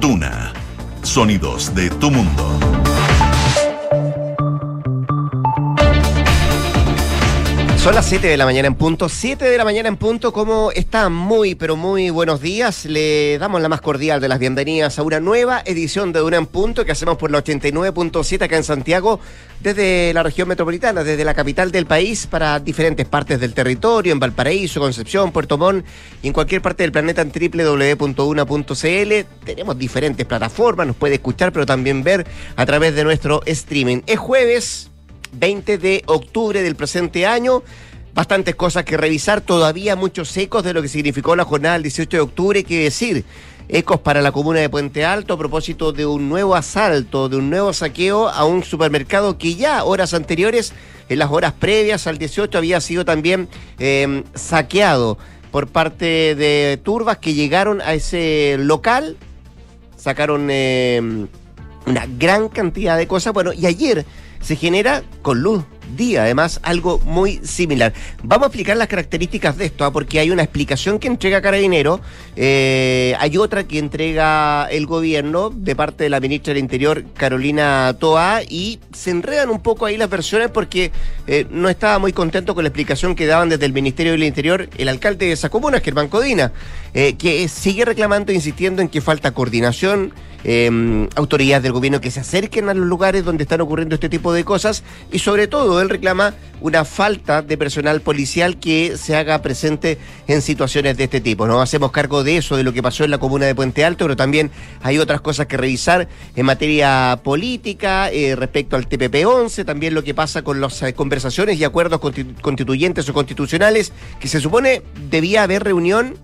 Duna. Sonidos de tu mundo. Son las 7 de la mañana en punto. 7 de la mañana en punto. ¿Cómo están? Muy, pero muy buenos días. Le damos la más cordial de las bienvenidas a una nueva edición de Duna en Punto que hacemos por la 89.7 acá en Santiago, desde la región metropolitana, desde la capital del país para diferentes partes del territorio, en Valparaíso, Concepción, Puerto Montt y en cualquier parte del planeta en www.una.cl. Tenemos diferentes plataformas, nos puede escuchar, pero también ver a través de nuestro streaming. Es jueves. 20 de octubre del presente año. Bastantes cosas que revisar, todavía muchos ecos de lo que significó la jornada del 18 de octubre, que decir, ecos para la comuna de Puente Alto a propósito de un nuevo asalto, de un nuevo saqueo a un supermercado que ya horas anteriores, en las horas previas al 18, había sido también eh, saqueado por parte de turbas que llegaron a ese local, sacaron eh, una gran cantidad de cosas. Bueno, y ayer se genera con luz día, además algo muy similar. Vamos a explicar las características de esto, ¿ah? porque hay una explicación que entrega Carabinero, eh, hay otra que entrega el gobierno de parte de la ministra del Interior, Carolina Toa, y se enredan un poco ahí las versiones porque eh, no estaba muy contento con la explicación que daban desde el Ministerio del Interior el alcalde de esa comuna, Germán Codina, eh, que sigue reclamando, e insistiendo en que falta coordinación, eh, autoridades del gobierno que se acerquen a los lugares donde están ocurriendo este tipo de cosas y sobre todo él reclama una falta de personal policial que se haga presente en situaciones de este tipo. Nos hacemos cargo de eso, de lo que pasó en la comuna de Puente Alto, pero también hay otras cosas que revisar en materia política, eh, respecto al TPP-11, también lo que pasa con las eh, conversaciones y acuerdos constituyentes o constitucionales, que se supone debía haber reunión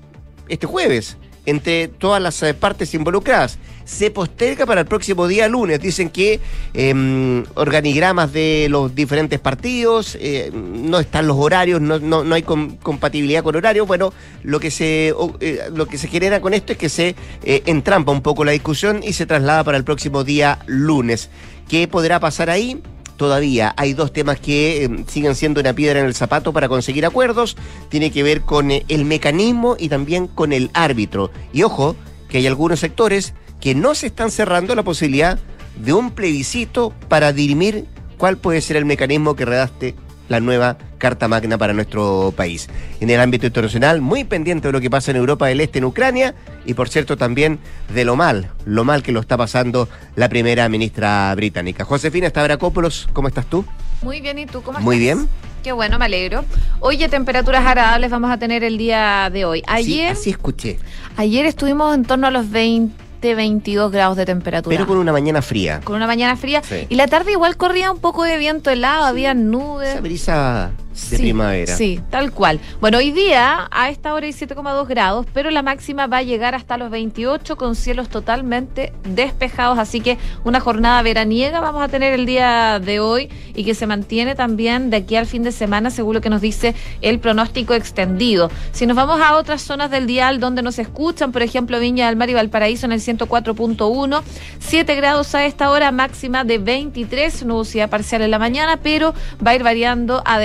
este jueves entre todas las eh, partes involucradas. Se posterga para el próximo día lunes. Dicen que eh, organigramas de los diferentes partidos, eh, no están los horarios, no, no, no hay com compatibilidad con horarios. Bueno, lo que se eh, lo que se genera con esto es que se entrampa un poco la discusión y se traslada para el próximo día lunes. ¿Qué podrá pasar ahí? Todavía hay dos temas que eh, siguen siendo una piedra en el zapato para conseguir acuerdos. Tiene que ver con eh, el mecanismo y también con el árbitro. Y ojo, que hay algunos sectores que no se están cerrando la posibilidad de un plebiscito para dirimir cuál puede ser el mecanismo que redacte la nueva Carta Magna para nuestro país. En el ámbito internacional, muy pendiente de lo que pasa en Europa del Este, en Ucrania, y por cierto también de lo mal, lo mal que lo está pasando la primera ministra británica. Josefina Stavrakopoulos, ¿cómo estás tú? Muy bien, ¿y tú cómo estás? Muy bien. Qué bueno, me alegro. Oye, temperaturas agradables vamos a tener el día de hoy. Ayer, sí, así escuché. Ayer estuvimos en torno a los 20 22 grados de temperatura. Pero con una mañana fría. Con una mañana fría. Sí. Y la tarde igual corría un poco de viento helado, sí. había nubes. Esa brisa de sí, primavera. Sí, tal cual. Bueno, hoy día a esta hora hay 7,2 grados, pero la máxima va a llegar hasta los 28 con cielos totalmente despejados, así que una jornada veraniega vamos a tener el día de hoy y que se mantiene también de aquí al fin de semana, según lo que nos dice el pronóstico extendido. Si nos vamos a otras zonas del dial donde nos escuchan, por ejemplo Viña del Mar y Valparaíso en el 104.1, 7 grados a esta hora, máxima de 23, nubosidad parcial en la mañana, pero va a ir variando a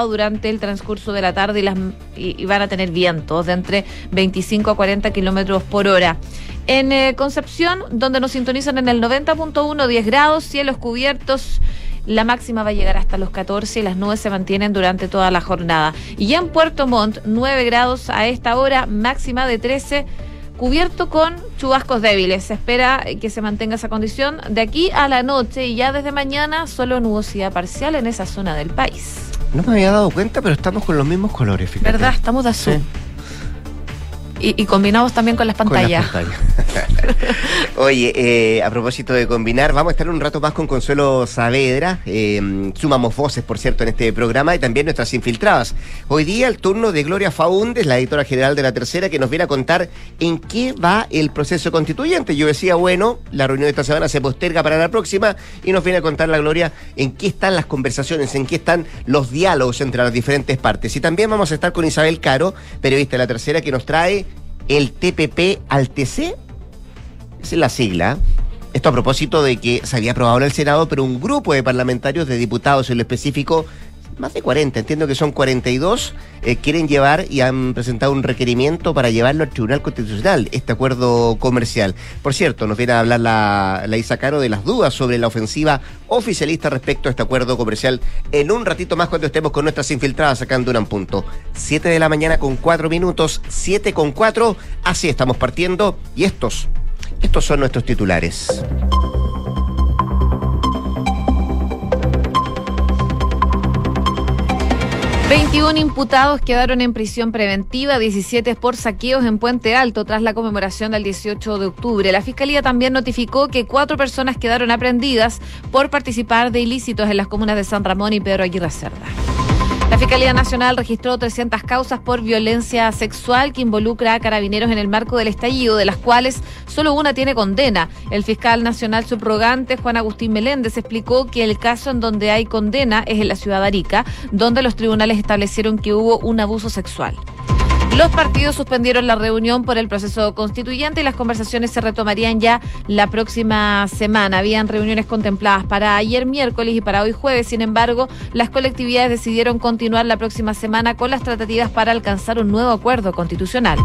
durante el transcurso de la tarde y, las, y, van a tener vientos de entre 25 a 40 kilómetros por hora. En eh, Concepción, donde nos sintonizan en el 90.1, 10 grados, cielos cubiertos. La máxima va a llegar hasta los 14 y las nubes se mantienen durante toda la jornada. Y en Puerto Montt, 9 grados a esta hora, máxima de 13 cubierto con chubascos débiles. Se espera que se mantenga esa condición de aquí a la noche y ya desde mañana solo nubosidad parcial en esa zona del país. No me había dado cuenta, pero estamos con los mismos colores, fíjate. ¿Verdad? Estamos de azul. Sí. Y, y, combinados también con las pantallas. Con las pantallas. Oye, eh, a propósito de combinar, vamos a estar un rato más con Consuelo Saavedra. Eh, sumamos voces, por cierto, en este programa y también nuestras infiltradas. Hoy día el turno de Gloria Faúndes, la editora general de La Tercera, que nos viene a contar en qué va el proceso constituyente. Yo decía, bueno, la reunión de esta semana se posterga para la próxima y nos viene a contar la Gloria en qué están las conversaciones, en qué están los diálogos entre las diferentes partes. Y también vamos a estar con Isabel Caro, periodista de La Tercera, que nos trae el TPP al TC, esa es la sigla. Esto a propósito de que se había aprobado en el Senado, pero un grupo de parlamentarios, de diputados en lo específico, más de 40, entiendo que son 42, eh, quieren llevar y han presentado un requerimiento para llevarlo al Tribunal Constitucional, este acuerdo comercial. Por cierto, nos viene a hablar la, la Isa Caro de las dudas sobre la ofensiva oficialista respecto a este acuerdo comercial en un ratito más cuando estemos con nuestras infiltradas sacando un punto. 7 de la mañana con 4 minutos, 7 con 4, así estamos partiendo y estos, estos son nuestros titulares. 21 imputados quedaron en prisión preventiva, 17 por saqueos en Puente Alto tras la conmemoración del 18 de octubre. La Fiscalía también notificó que cuatro personas quedaron aprendidas por participar de ilícitos en las comunas de San Ramón y Pedro Aguirre Cerda. La Fiscalía Nacional registró 300 causas por violencia sexual que involucra a carabineros en el marco del estallido, de las cuales solo una tiene condena. El fiscal nacional subrogante, Juan Agustín Meléndez, explicó que el caso en donde hay condena es en la ciudad de Arica, donde los tribunales establecieron que hubo un abuso sexual. Los partidos suspendieron la reunión por el proceso constituyente y las conversaciones se retomarían ya la próxima semana. Habían reuniones contempladas para ayer miércoles y para hoy jueves. Sin embargo, las colectividades decidieron continuar la próxima semana con las tratativas para alcanzar un nuevo acuerdo constitucional.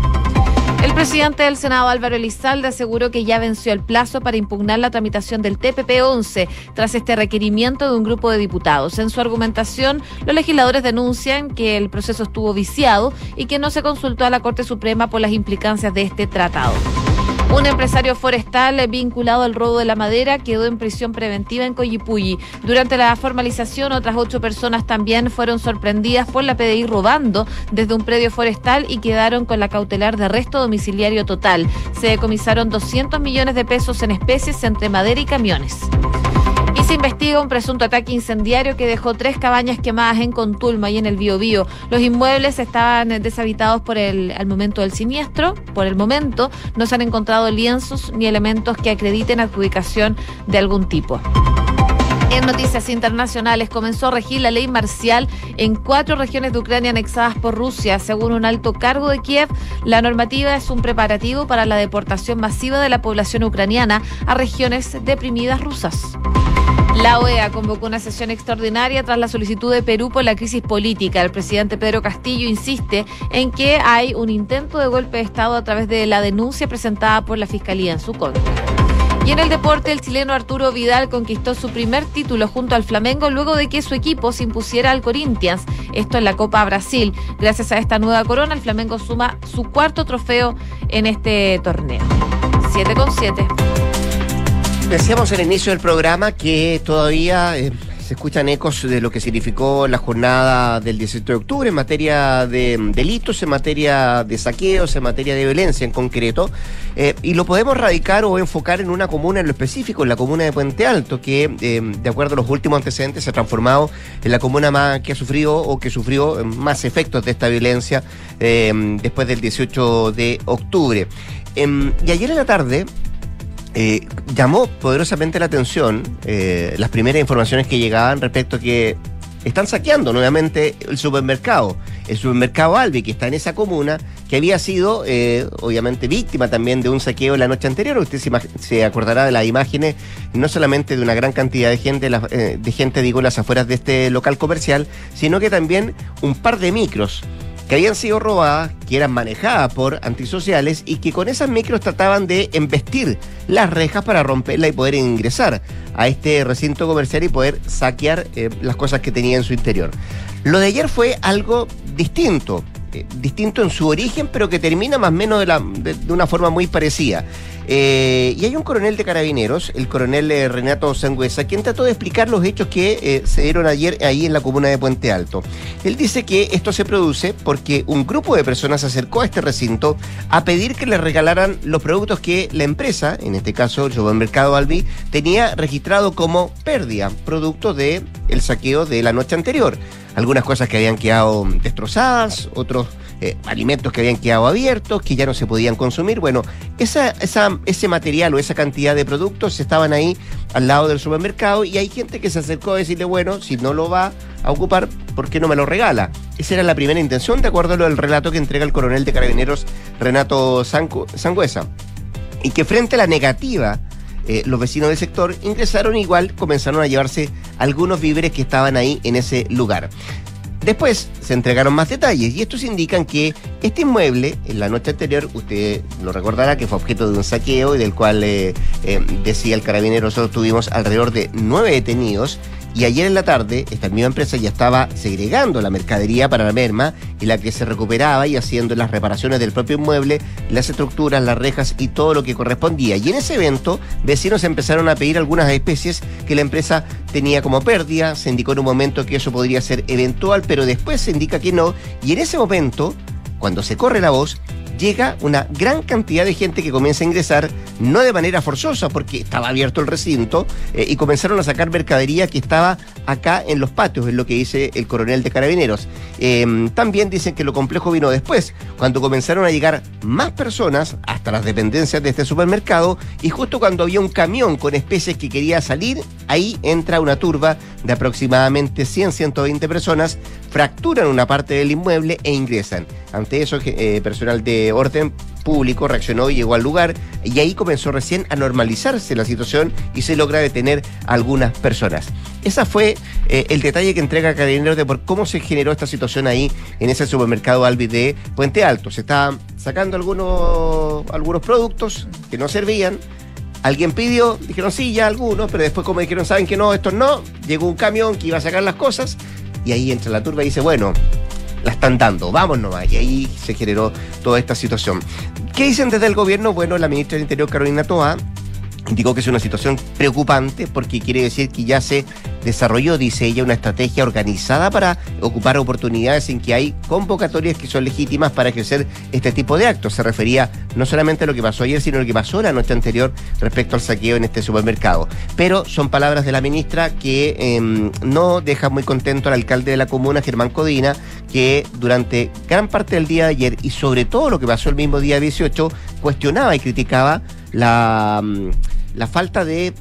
Presidente del Senado, Álvaro Elizalde, aseguró que ya venció el plazo para impugnar la tramitación del TPP-11 tras este requerimiento de un grupo de diputados. En su argumentación, los legisladores denuncian que el proceso estuvo viciado y que no se consultó a la Corte Suprema por las implicancias de este tratado. Un empresario forestal vinculado al robo de la madera quedó en prisión preventiva en Coyipulli. Durante la formalización, otras ocho personas también fueron sorprendidas por la PDI robando desde un predio forestal y quedaron con la cautelar de arresto domiciliario total. Se decomisaron 200 millones de pesos en especies entre madera y camiones se investiga un presunto ataque incendiario que dejó tres cabañas quemadas en Contulma y en el Biobío. Los inmuebles estaban deshabitados por el al momento del siniestro. Por el momento no se han encontrado lienzos ni elementos que acrediten adjudicación de algún tipo. En noticias internacionales comenzó a regir la ley marcial en cuatro regiones de Ucrania anexadas por Rusia. Según un alto cargo de Kiev, la normativa es un preparativo para la deportación masiva de la población ucraniana a regiones deprimidas rusas. La OEA convocó una sesión extraordinaria tras la solicitud de Perú por la crisis política. El presidente Pedro Castillo insiste en que hay un intento de golpe de Estado a través de la denuncia presentada por la Fiscalía en su contra. Y en el deporte, el chileno Arturo Vidal conquistó su primer título junto al Flamengo luego de que su equipo se impusiera al Corinthians, esto en la Copa Brasil. Gracias a esta nueva corona, el Flamengo suma su cuarto trofeo en este torneo. 7 con 7. Decíamos el inicio del programa que todavía eh, se escuchan ecos de lo que significó la jornada del 17 de octubre en materia de mm, delitos, en materia de saqueos, en materia de violencia en concreto. Eh, y lo podemos radicar o enfocar en una comuna en lo específico, en la comuna de Puente Alto, que eh, de acuerdo a los últimos antecedentes se ha transformado en la comuna más que ha sufrido o que sufrió más efectos de esta violencia después del 18 de octubre. Em, y ayer en la tarde eh, llamó poderosamente la atención eh, las primeras informaciones que llegaban respecto a que están saqueando nuevamente el supermercado, el supermercado Albi, que está en esa comuna, que había sido, eh, obviamente, víctima también de un saqueo la noche anterior. Usted se, acordará de las imágenes, no solamente de una gran cantidad de gente, de gente, digo, en las afueras de este local comercial, sino que también un par de micros que habían sido robadas, que eran manejadas por antisociales y que con esas micros trataban de embestir las rejas para romperla y poder ingresar a este recinto comercial y poder saquear eh, las cosas que tenía en su interior. Lo de ayer fue algo distinto, eh, distinto en su origen, pero que termina más o menos de, de una forma muy parecida. Eh, y hay un coronel de carabineros, el coronel eh, Renato Sangüesa, quien trató de explicar los hechos que eh, se dieron ayer ahí en la comuna de Puente Alto. Él dice que esto se produce porque un grupo de personas se acercó a este recinto a pedir que le regalaran los productos que la empresa, en este caso el Mercado Albi, tenía registrado como pérdida, producto del el saqueo de la noche anterior. Algunas cosas que habían quedado destrozadas, otros eh, alimentos que habían quedado abiertos, que ya no se podían consumir. Bueno, ese material o esa cantidad de productos estaban ahí al lado del supermercado y hay gente que se acercó a decirle, bueno, si no lo va a ocupar, ¿por qué no me lo regala? Esa era la primera intención, de acuerdo al relato que entrega el coronel de carabineros Renato Sangüesa. Y que frente a la negativa eh, los vecinos del sector ingresaron igual, comenzaron a llevarse algunos víveres que estaban ahí en ese lugar. Después se entregaron más detalles y estos indican que este inmueble, en la noche anterior, usted lo recordará que fue objeto de un saqueo y del cual eh, eh, decía el carabinero, nosotros tuvimos alrededor de nueve detenidos y ayer en la tarde, esta misma empresa ya estaba segregando la mercadería para la merma y la que se recuperaba y haciendo las reparaciones del propio inmueble, las estructuras, las rejas y todo lo que correspondía. Y en ese evento, vecinos empezaron a pedir algunas especies que la empresa tenía como pérdida. Se indicó en un momento que eso podría ser eventual, pero después se indica que no. Y en ese momento, cuando se corre la voz, llega una gran cantidad de gente que comienza a ingresar, no de manera forzosa, porque estaba abierto el recinto, eh, y comenzaron a sacar mercadería que estaba acá en los patios, es lo que dice el coronel de carabineros. Em, también dicen que lo complejo vino después, cuando comenzaron a llegar más personas hasta las dependencias de este supermercado, y justo cuando había un camión con especies que quería salir, ahí entra una turba de aproximadamente 100-120 personas, fracturan una parte del inmueble e ingresan. Ante eso, eh, personal de orden público reaccionó y llegó al lugar y ahí comenzó recién a normalizarse la situación y se logra detener a algunas personas. Ese fue eh, el detalle que entrega Carabineros de por cómo se generó esta situación ahí en ese supermercado Albi de Puente Alto. Se estaban sacando algunos, algunos productos que no servían. Alguien pidió, dijeron sí, ya algunos, pero después como dijeron, saben que no, estos no, llegó un camión que iba a sacar las cosas y ahí entra la turba y dice, bueno, la están dando, vamos nomás. Y ahí se generó toda esta situación. ¿Qué dicen desde el gobierno? Bueno, la ministra del Interior, Carolina Toa, indicó que es una situación preocupante porque quiere decir que ya se desarrolló, dice ella, una estrategia organizada para ocupar oportunidades en que hay convocatorias que son legítimas para ejercer este tipo de actos. Se refería no solamente a lo que pasó ayer, sino a lo que pasó la noche anterior respecto al saqueo en este supermercado. Pero son palabras de la ministra que em, no deja muy contento al alcalde de la comuna, Germán Codina, que durante gran parte del día de ayer y sobre todo lo que pasó el mismo día 18, cuestionaba y criticaba la, la falta de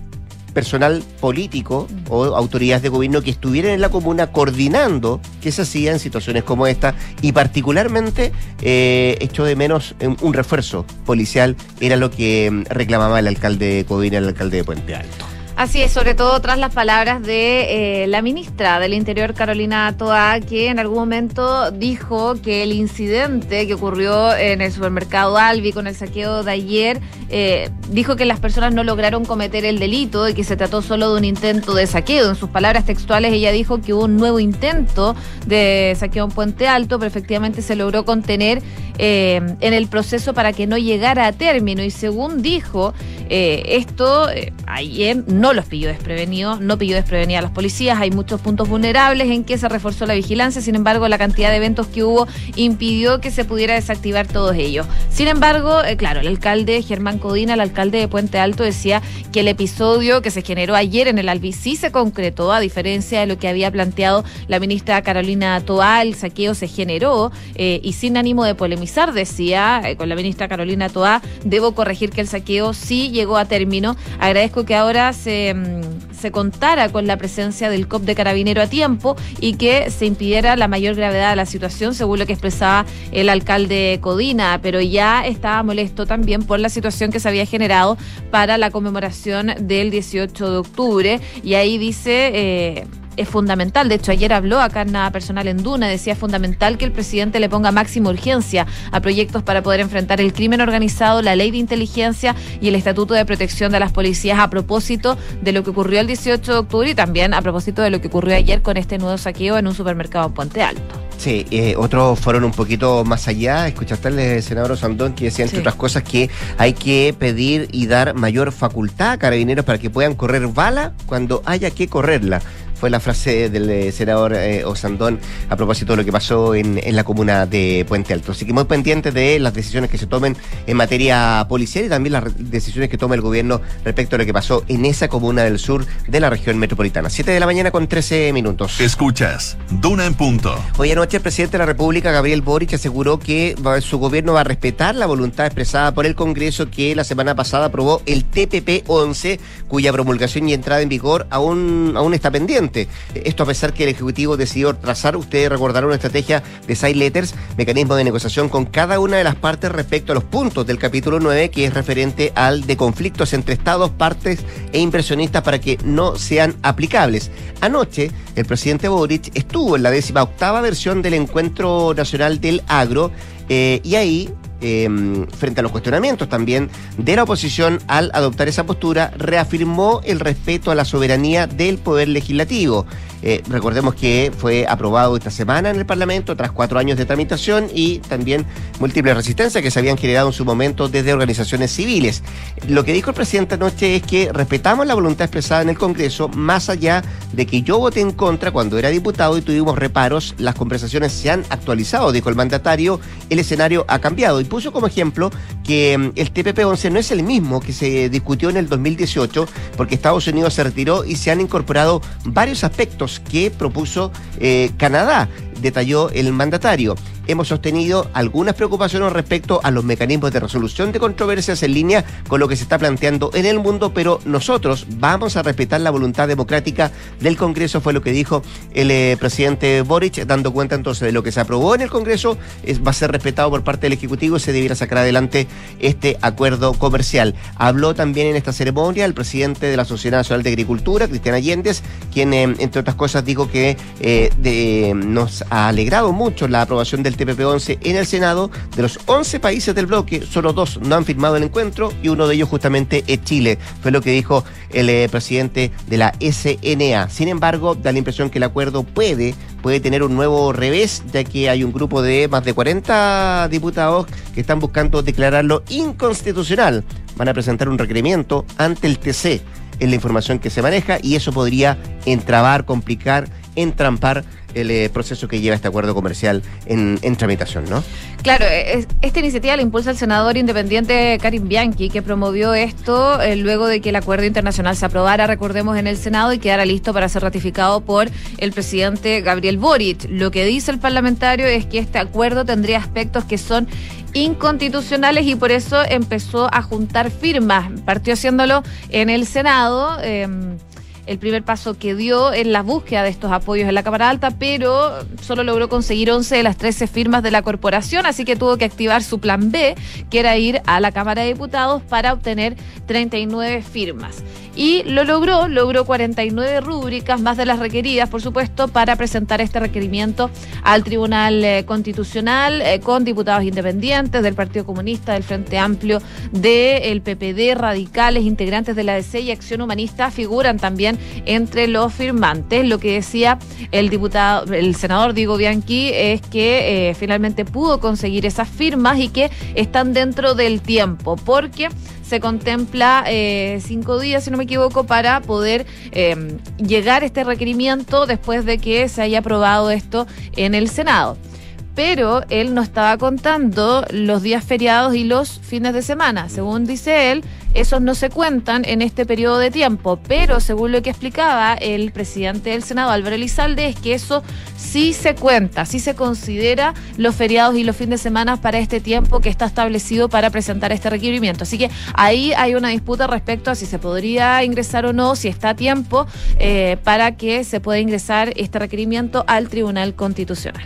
personal político o autoridades de gobierno que estuvieran en la comuna coordinando qué se hacía en situaciones como esta y particularmente eh, echó de menos un refuerzo policial, era lo que mm, reclamaba el alcalde de Codina, el alcalde de Puente Alto. Así es, sobre todo tras las palabras de eh, la ministra del Interior, Carolina Toa, que en algún momento dijo que el incidente que ocurrió en el supermercado Albi con el saqueo de ayer, eh, dijo que las personas no lograron cometer el delito y que se trató solo de un intento de saqueo. En sus palabras textuales, ella dijo que hubo un nuevo intento de saqueo en Puente Alto, pero efectivamente se logró contener eh, en el proceso para que no llegara a término. Y según dijo, esto ayer no no los pilló desprevenidos, no pilló desprevenida a los policías, hay muchos puntos vulnerables en que se reforzó la vigilancia, sin embargo la cantidad de eventos que hubo impidió que se pudiera desactivar todos ellos. Sin embargo, eh, claro, el alcalde Germán Codina, el alcalde de Puente Alto, decía que el episodio que se generó ayer en el Albi sí se concretó, a diferencia de lo que había planteado la ministra Carolina Toá, el saqueo se generó eh, y sin ánimo de polemizar, decía eh, con la ministra Carolina Toá, debo corregir que el saqueo sí llegó a término. Agradezco que ahora se Mm, se, contara con la presencia del COP de Carabinero a tiempo y que se impidiera la mayor gravedad de la situación, según lo que expresaba el alcalde Codina, pero ya estaba molesto también por la situación que se había generado para la conmemoración del 18 de octubre. Y ahí dice... Eh, es fundamental. De hecho, ayer habló acá en Nada Personal en Duna, decía es fundamental que el presidente le ponga máxima urgencia a proyectos para poder enfrentar el crimen organizado, la ley de inteligencia y el estatuto de protección de las policías a propósito de lo que ocurrió el 18 de octubre y también a propósito de lo que ocurrió ayer con este nuevo saqueo en un supermercado en Puente Alto. Sí, eh, otros fueron un poquito más allá. Escuchaste al senador Sandón que decía, entre otras cosas, que hay que pedir y dar mayor facultad a carabineros para que puedan correr bala cuando haya que correrla fue la frase del eh, senador eh, Osandón a propósito de lo que pasó en, la comuna de Puente Alto. Así que muy pendientes de las decisiones que se tomen en materia policial y también las decisiones que tome el gobierno respecto a lo que pasó en esa comuna del sur de la región metropolitana. Siete de la mañana con 13 minutos. Escuchas, Duna en punto. Hoy anoche el presidente de la República, Gabriel Boric, aseguró que su gobierno va a respetar la voluntad expresada por el Congreso que la semana pasada aprobó el TPP 11, cuya promulgación y entrada en vigor aún, aún está pendiente Esto a pesar que el Ejecutivo decidió trazar, ustedes recordarán, una estrategia de side letters, mecanismo de negociación con cada una de las partes respecto a los puntos del capítulo 9, que es referente al de conflictos entre estados, partes e inversionistas para que no sean aplicables. Anoche, el presidente Boric estuvo en la décima octava versión del Encuentro Nacional del Agro eh, y ahí eh, frente a los cuestionamientos también de la oposición al adoptar esa postura, reafirmó el respeto a la soberanía del Poder Legislativo. Eh, recordemos que fue aprobado esta semana en el Parlamento tras cuatro años de tramitación y también múltiples resistencias que se habían generado en su momento desde organizaciones civiles. Lo que dijo el presidente anoche es que respetamos la voluntad expresada en el Congreso, más allá de que yo voté en contra cuando era diputado y tuvimos reparos, las conversaciones se han actualizado, dijo el mandatario, el escenario ha cambiado puso como ejemplo que mm, el TPP-11 no es el mismo que se discutió en el 2018, porque Estados Unidos se retiró y se han incorporado varios aspectos que propuso eh, Canadá detalló el mandatario. Hemos sostenido algunas preocupaciones respecto a los mecanismos de resolución de controversias en línea con lo que se está planteando en el mundo, pero nosotros vamos a respetar la voluntad democrática del Congreso, fue lo que dijo el eh, presidente Boric, dando cuenta entonces de lo que se aprobó en el Congreso, es, va a ser respetado por parte del Ejecutivo y se debiera sacar adelante este acuerdo comercial. Habló también en esta ceremonia el presidente de la Sociedad Nacional de Agricultura, Cristian Allendez, quien, eh, entre otras cosas, dijo que eh, nos ha alegrado mucho la aprobación del TPP-11 en el Senado. De los 11 países del bloque, solo dos no han firmado el encuentro y uno de ellos justamente es Chile. Fue lo que dijo el eh, presidente de la SNA. Sin embargo, da la impresión que el acuerdo puede, puede tener un nuevo revés, ya que hay un grupo de más de 40 diputados que están buscando declararlo inconstitucional. Van a presentar un requerimiento ante el TC en la información que se maneja y eso podría entrabar, complicar, entrampar el eh, proceso que lleva este acuerdo comercial en, tramitación, ¿no? Claro, e, esta iniciativa la impulsa el senador independiente Karim Bianchi, que promovió esto eh, luego de que el acuerdo internacional se aprobara, recordemos, en el Senado y quedara listo para ser ratificado por el presidente Gabriel Boric. Lo que dice el parlamentario es que este acuerdo tendría aspectos que son inconstitucionales y por eso empezó a juntar firmas. Partió haciéndolo en el Senado. Eh, el primer paso que dio en la búsqueda de estos apoyos en la Cámara Alta, pero solo logró conseguir 11 de las 13 firmas de la corporación, así que tuvo que activar su plan B, que era ir a la Cámara de Diputados para obtener 39 firmas. Y lo logró, logró 49 rúbricas, más de las requeridas, por supuesto, para presentar este requerimiento al Tribunal eh, Constitucional eh, con diputados independientes del Partido Comunista, del Frente Amplio, del PPD, radicales, integrantes de la DC y Acción Humanista, figuran también entre los firmantes. Lo que decía el diputado, el senador Diego Bianchi es que eh, finalmente pudo conseguir esas firmas y que están dentro del tiempo, porque se contempla eh, cinco días, si no me equivoco, para poder eh, llegar a este requerimiento después de que se haya aprobado esto en el Senado pero él no estaba contando los días feriados y los fines de semana. Según dice él, esos no se cuentan en este periodo de tiempo, pero según lo que explicaba el presidente del Senado, Álvaro Elizalde, es que eso sí se cuenta, sí se considera los feriados y los fines de semana para este tiempo que está establecido para presentar este requerimiento. Así que ahí hay una disputa respecto a si se podría ingresar o no, si está a tiempo eh, para que se pueda ingresar este requerimiento al Tribunal Constitucional.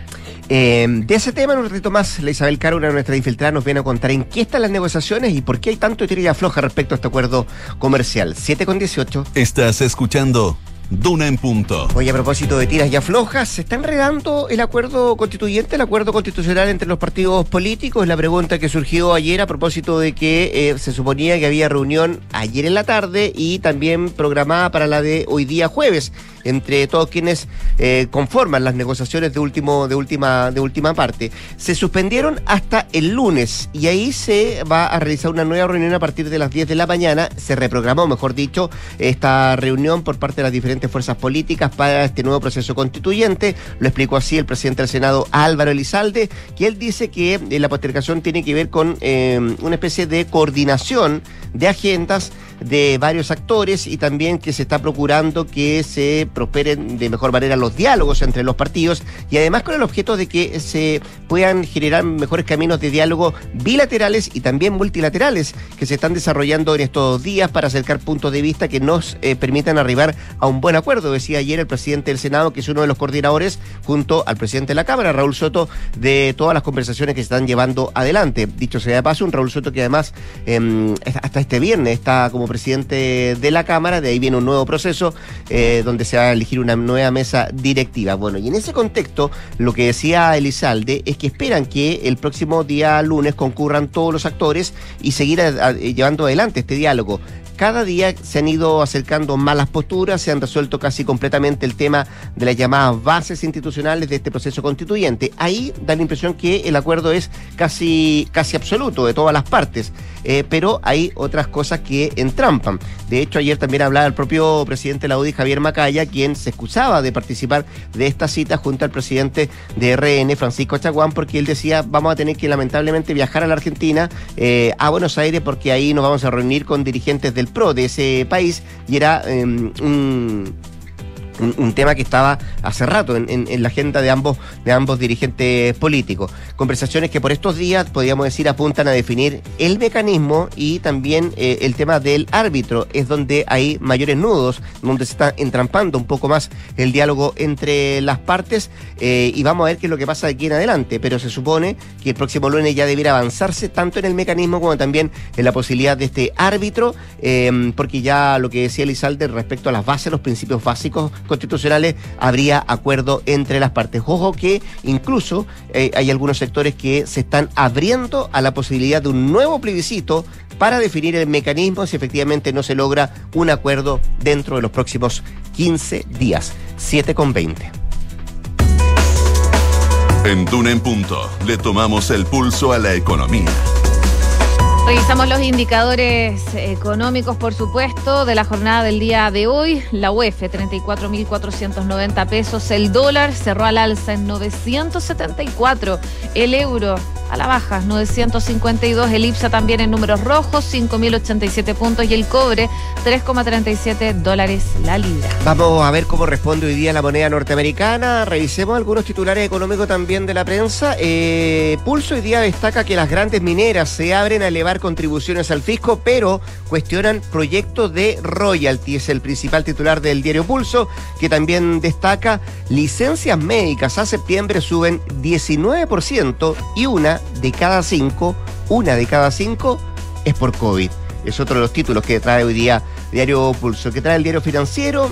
Eh, de ese tema, en un ratito más, la Isabel Caro, una de nuestras infiltradas, nos viene a contar en qué están las negociaciones y por qué hay tanto tira floja respecto a este acuerdo comercial. 7 con 18. Estás escuchando Duna en punto. Hoy a propósito de tiras ya flojas, ¿se está enredando el acuerdo constituyente, el acuerdo constitucional entre los partidos políticos? La pregunta que surgió ayer a propósito de que eh, se suponía que había reunión ayer en la tarde y también programada para la de hoy día jueves entre todos quienes eh, conforman las negociaciones de último de última de última parte. Se suspendieron hasta el lunes y ahí se va a realizar una nueva reunión a partir de las 10 de la mañana. Se reprogramó, mejor dicho, esta reunión por parte de las diferentes fuerzas políticas para este nuevo proceso constituyente. Lo explicó así el presidente del Senado, Álvaro Elizalde, que él dice que eh, la postergación tiene que ver con eh, una especie de coordinación de agendas de varios actores y también que se está procurando que se prosperen de mejor manera los diálogos entre los partidos y además con el objeto de que se puedan generar mejores caminos de diálogo bilaterales y también multilaterales que se están desarrollando en estos días para acercar puntos de vista que nos eh, permitan arribar a un buen acuerdo, decía ayer el presidente del Senado, que es uno de los coordinadores, junto al presidente de la Cámara, Raúl Soto, de todas las conversaciones que se están llevando adelante. Dicho sea de paso, un Raúl Soto que además em, hasta este viernes está como presidente de la Cámara, de ahí viene un nuevo proceso eh, donde se va a elegir una nueva mesa directiva. Bueno, y en ese contexto, lo que decía Elizalde es que esperan que el próximo día lunes concurran todos los actores y seguir llevando adelante este diálogo cada día se han ido acercando malas posturas, se han resuelto casi completamente el tema de las llamadas bases institucionales de este proceso constituyente. Ahí da la impresión que el acuerdo es casi, casi absoluto de todas las partes, eh, pero hay otras cosas que entrampan. De hecho, ayer también hablaba el propio presidente de la UDI, Javier Macaya, quien se excusaba de participar de esta cita junto al presidente de RN, Francisco Chaguán, porque él decía, vamos a tener que lamentablemente viajar a la Argentina, eh, a Buenos Aires, porque ahí nos vamos a reunir con dirigentes del pro de ese país y era em, un un, tema que estaba hace rato en, la agenda de ambos, de ambos dirigentes políticos. Conversaciones que por estos días, podríamos decir, apuntan a definir el mecanismo y también eh, el tema del árbitro, es donde hay mayores nudos, donde se está entrampando un poco más el diálogo entre las partes eh, y vamos a ver qué es lo que pasa de aquí en adelante, pero se supone que el próximo lunes ya debiera avanzarse tanto en el mecanismo como también en la posibilidad de este árbitro, eh, porque ya lo que decía Elizalde respecto a las bases, los principios básicos constitucionales habría acuerdo entre las partes. Ojo que incluso eh, hay algunos sectores que se están abriendo a la posibilidad de un nuevo plebiscito para definir el mecanismo si efectivamente no se logra un acuerdo dentro de los próximos 15 días. 7 con 20. En Duna en Punto le tomamos el pulso a la economía. Revisamos los indicadores económicos, por supuesto, de la jornada del día de hoy. La UEF, 34.490 pesos. El dólar cerró al alza en 974. El euro a la baja, 952. El IPSA también en números rojos, 5.087 puntos. Y el cobre, 3,37 dólares la libra. Vamos a ver cómo responde hoy día la moneda norteamericana. Revisemos algunos titulares económicos también de la prensa. Eh, Pulso hoy día destaca que las grandes mineras se abren a elevar contribuciones al fisco, pero cuestionan proyectos de royalty. Es el principal titular del diario Pulso, que también destaca licencias médicas a septiembre suben 19% y una de cada cinco, una de cada cinco es por COVID. Es otro de los títulos que trae hoy día Diario Pulso, que trae el diario financiero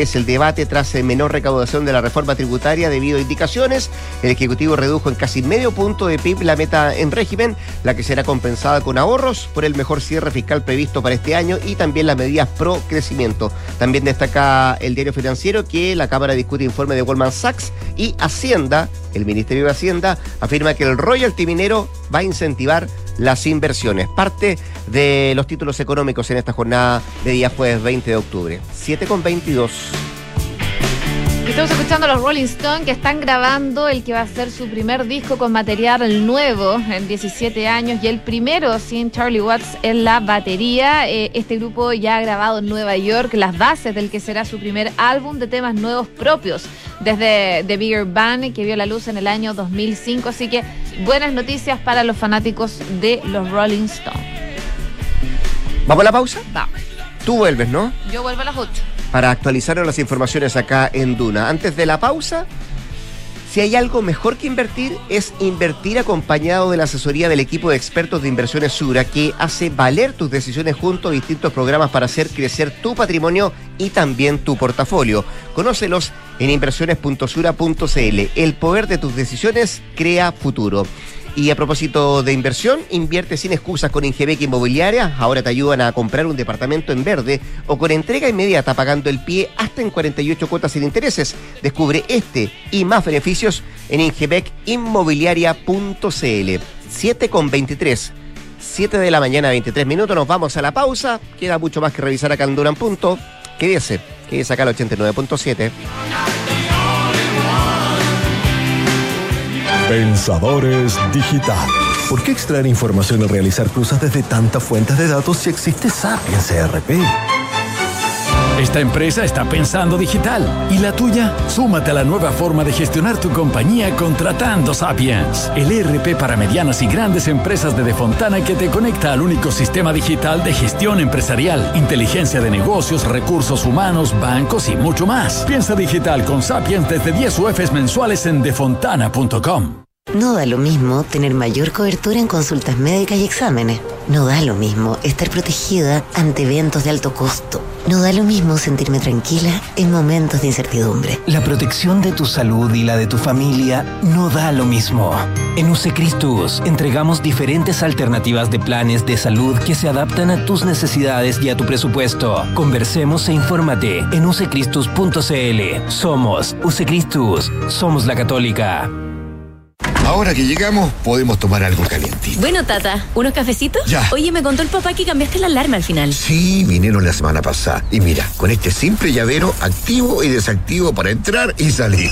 es el debate tras menor recaudación de la reforma tributaria debido a indicaciones. El Ejecutivo redujo en casi medio punto de PIB la meta en régimen, la que será compensada con ahorros por el mejor cierre fiscal previsto para este año y también las medidas pro crecimiento. También destaca el diario financiero que la Cámara discute informe de Goldman Sachs y Hacienda, el Ministerio de Hacienda, afirma que el royalty minero va a incentivar las inversiones. Parte de los títulos económicos en esta jornada de día jueves 20 de octubre. 7 con 22. Estamos escuchando a los Rolling Stones que están grabando el que va a ser su primer disco con material nuevo en 17 años y el primero sin Charlie Watts en la batería. Eh, este grupo ya ha grabado en Nueva York las bases del que será su primer álbum de temas nuevos propios desde The Bigger Band que vio la luz en el año 2005. Así que buenas noticias para los fanáticos de los Rolling Stones. ¿Vamos a la pausa? Vamos. Tú vuelves, ¿no? Yo vuelvo a las 8 para actualizar las informaciones acá en Duna. Antes de la pausa, si hay algo mejor que invertir, es invertir acompañado de la asesoría del equipo de expertos de inversiones Sura, que hace valer tus decisiones junto a distintos programas para hacer crecer tu patrimonio y también tu portafolio. Conócelos en inversiones.sura.cl. El poder de tus decisiones crea futuro. Y a propósito de inversión, invierte sin excusas con Ingebec Inmobiliaria. Ahora te ayudan a comprar un departamento en verde o con entrega inmediata pagando el pie hasta en 48 cuotas sin intereses. Descubre este y más beneficios en ingebecinmobiliaria.cl. 7 con 23. 7 de la mañana, 23 minutos. Nos vamos a la pausa. Queda mucho más que revisar acá en Duran. Quédese, quédese acá al 89.7. Pensadores Digitales. ¿Por qué extraer información y realizar cruzas desde tantas fuentes de datos si existe Sapiens ERP? Esta empresa está pensando digital. ¿Y la tuya? Súmate a la nueva forma de gestionar tu compañía contratando Sapiens, el ERP para medianas y grandes empresas de Defontana que te conecta al único sistema digital de gestión empresarial, inteligencia de negocios, recursos humanos, bancos y mucho más. Piensa digital con Sapiens desde 10 UFs mensuales en defontana.com. No da lo mismo tener mayor cobertura en consultas médicas y exámenes. No da lo mismo estar protegida ante eventos de alto costo. No da lo mismo sentirme tranquila en momentos de incertidumbre. La protección de tu salud y la de tu familia no da lo mismo. En Usecristus entregamos diferentes alternativas de planes de salud que se adaptan a tus necesidades y a tu presupuesto. Conversemos e infórmate en usecristus.cl. Somos Usecristus. Somos la católica. Ahora que llegamos, podemos tomar algo calientito. Bueno, Tata, ¿unos cafecitos? Ya. Oye, me contó el papá que cambiaste la alarma al final. Sí, vinieron la semana pasada. Y mira, con este simple llavero activo y desactivo para entrar y salir.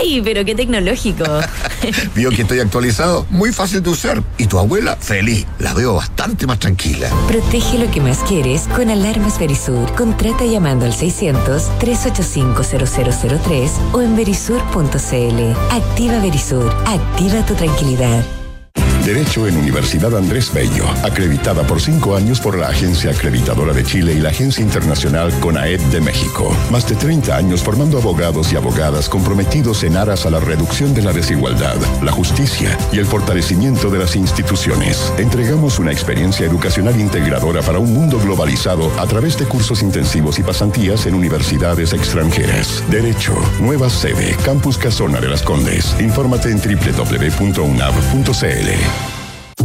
Ay, pero qué tecnológico. ¿Vio que estoy actualizado? Muy fácil de usar. Y tu abuela, feliz. La veo bastante más tranquila. Protege lo que más quieres con Alarmas Verisur. Contrata llamando al 600-385-0003 o en verisur.cl. Activa Verisur. Activa tu tranquilidad. Derecho en Universidad Andrés Bello, acreditada por cinco años por la Agencia Acreditadora de Chile y la Agencia Internacional CONAED de México. Más de 30 años formando abogados y abogadas comprometidos en aras a la reducción de la desigualdad, la justicia y el fortalecimiento de las instituciones. Entregamos una experiencia educacional integradora para un mundo globalizado a través de cursos intensivos y pasantías en universidades extranjeras. Derecho, nueva sede, Campus Casona de las Condes. Infórmate en www.unab.cl.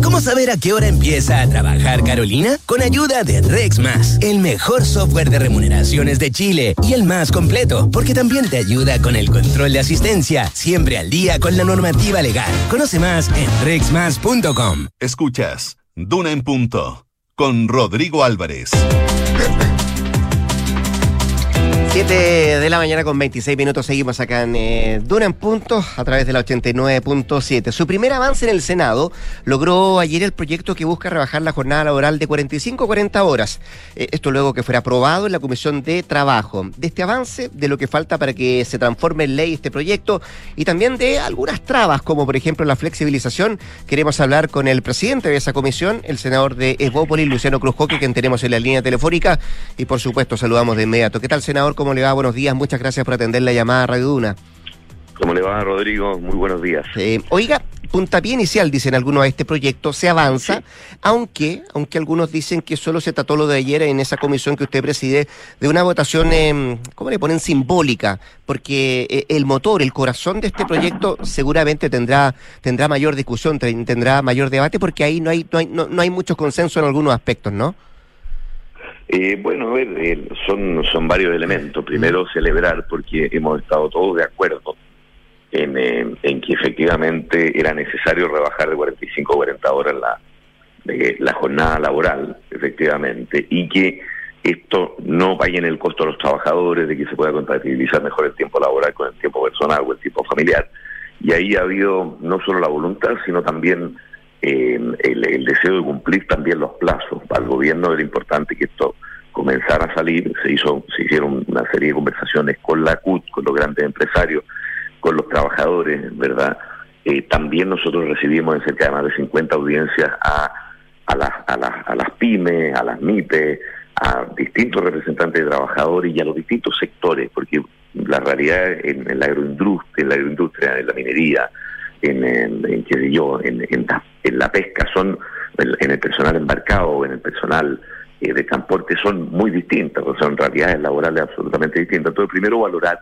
¿Cómo saber a qué hora empieza a trabajar Carolina? Con ayuda de Rexmas, el mejor software de remuneraciones de Chile y el más completo, porque también te ayuda con el control de asistencia, siempre al día con la normativa legal. Conoce más en rexmas.com. Escuchas Duna en Punto con Rodrigo Álvarez. 7 de la mañana con 26 minutos seguimos acá en eh, Duna en Punto a través de la 89.7. Su primer avance en el Senado logró ayer el proyecto que busca rebajar la jornada laboral de 45 a 40 horas. Eh, esto luego que fuera aprobado en la Comisión de Trabajo. De este avance, de lo que falta para que se transforme en ley este proyecto y también de algunas trabas como por ejemplo la flexibilización, queremos hablar con el presidente de esa comisión, el senador de Evópolis, Luciano Cruzcoque, quien tenemos en la línea telefónica y por supuesto saludamos de inmediato. ¿Qué tal senador? ¿Cómo le va? Buenos días, muchas gracias por atender la llamada a Radio Duna. ¿Cómo le va, Rodrigo? Muy buenos días. Eh, oiga, puntapié inicial, dicen algunos a este proyecto, se avanza, aunque, aunque algunos dicen que solo se trató lo de ayer en esa comisión que usted preside, de una votación, eh, ¿cómo le ponen? Simbólica, porque eh, el motor, el corazón de este proyecto seguramente tendrá, tendrá mayor discusión, tendrá mayor debate, porque ahí no hay, no hay, no, no hay mucho consenso en algunos aspectos, ¿no? Eh, bueno, a ver, eh, son, son varios elementos. Primero, celebrar porque hemos estado todos de acuerdo en, eh, en que efectivamente era necesario rebajar de 45 a 40 horas la, la jornada laboral, efectivamente, y que esto no vaya en el costo de los trabajadores, de que se pueda compatibilizar mejor el tiempo laboral con el tiempo personal o el tiempo familiar. Y ahí ha habido no solo la voluntad, sino también eh, el, deseo de cumplir también los plazos. Para el gobierno era importante que esto comenzara a salir, se hizo, se hicieron una serie de conversaciones con la CUT, con los grandes empresarios, con los trabajadores, ¿verdad? Eh, también nosotros recibimos en cerca de más de 50 audiencias a, a, las, a, las, a las pymes, a las MIPE, a distintos representantes de trabajadores y a los distintos sectores, porque la realidad en, en la agroindustria, en la agroindustria, en la minería, en, en, en qué sé yo, en, en, en la pesca, son en el personal embarcado, en el personal eh, de transporte son muy distintas, son realidades laborales absolutamente distintas. Entonces, primero valorar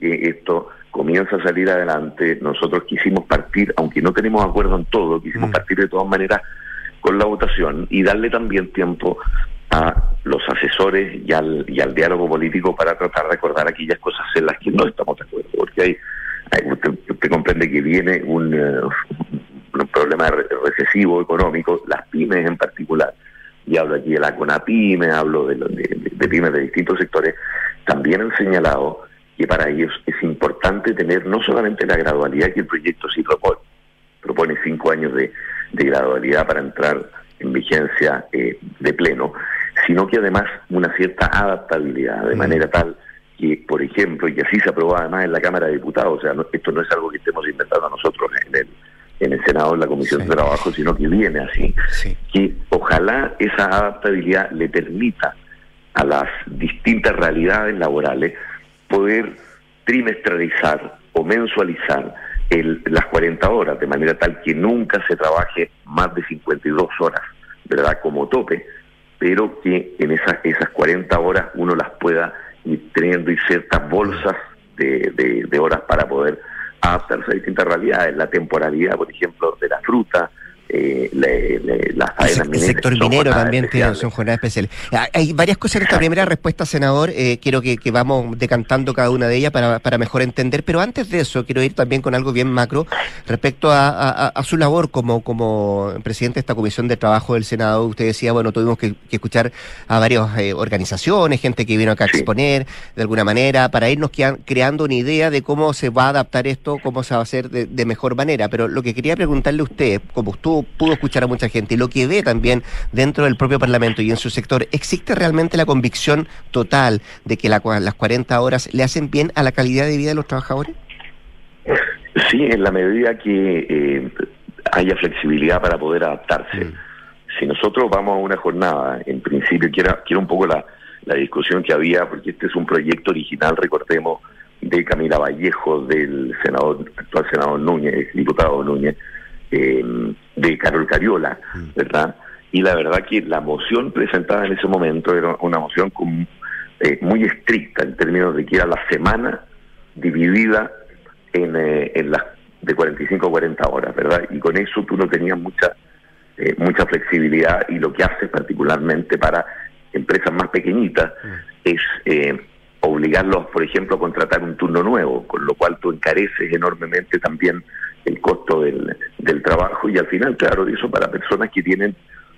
que esto comienza a salir adelante. Nosotros quisimos partir, aunque no tenemos acuerdo en todo, quisimos mm. partir de todas maneras con la votación y darle también tiempo a los asesores y al, y al diálogo político para tratar de acordar aquellas cosas en las que no estamos de acuerdo, porque hay usted, usted, comprende que viene un, uh, un problema recesivo económico, las pymes en particular, y hablo aquí de la CONAPYME, hablo de, de, de pymes de distintos sectores, también han señalado que para ellos es importante tener no solamente la gradualidad que el proyecto sí propone, propone cinco años de, de gradualidad para entrar en vigencia eh, de pleno, sino que además una cierta adaptabilidad, de manera tal que, por ejemplo, y así se aprobó además en la Cámara de Diputados, o sea, esto no es algo que estemos inventando nosotros en el, en el Senado, en la Comisión de Trabajo, sino que viene así, que ojalá esa adaptabilidad le permita a las distintas realidades laborales poder trimestralizar o mensualizar el, las 40 horas, de manera tal que nunca se trabaje más de 52 horas, ¿verdad? Como tope, pero que en esas, esas 40 horas uno las pueda teniendo ciertas bolsas de, de, de horas para poder adaptarse a distintas realidades, la temporalidad, por ejemplo, de la fruta, eh, le, le, las el, el sector minero también tiene son jornadas especiales. Ah, hay varias cosas en esta primera respuesta, senador. Eh, quiero que, que, vamos decantando cada una de ellas para, para mejor entender. Pero antes de eso, quiero ir también con algo bien macro respecto a, a, a su labor como, como presidente de esta Comisión de Trabajo del Senado. Usted decía, bueno, tuvimos que, que escuchar a varias eh, organizaciones, gente que vino acá a exponer de alguna manera, para irnos creando una idea de cómo se va a adaptar esto, cómo se va a hacer de, de mejor manera. Pero lo que quería preguntarle a usted, como estuvo pudo escuchar a mucha gente y lo que ve también dentro del propio Parlamento y en su sector, ¿existe realmente la convicción total de que la, las 40 horas le hacen bien a la calidad de vida de los trabajadores? Sí, en la medida que eh, haya flexibilidad para poder adaptarse. Mm. Si nosotros vamos a una jornada, en principio, quiero, quiero un poco la, la discusión que había, porque este es un proyecto original, recordemos, de Camila Vallejo, del senador, actual senador Núñez, diputado Núñez, eh, de Carol Cariola, ¿verdad? Y la verdad que la moción presentada en ese momento era una moción con, eh, muy estricta en términos de que era la semana dividida en, eh, en las de 45 a 40 horas, ¿verdad? Y con eso tú no tenías mucha eh, mucha flexibilidad y lo que hace particularmente para empresas más pequeñitas es eh, obligarlos, por ejemplo, a contratar un turno nuevo, con lo cual tú encareces enormemente también el costo del, del trabajo y al final, claro, eso para personas que tienen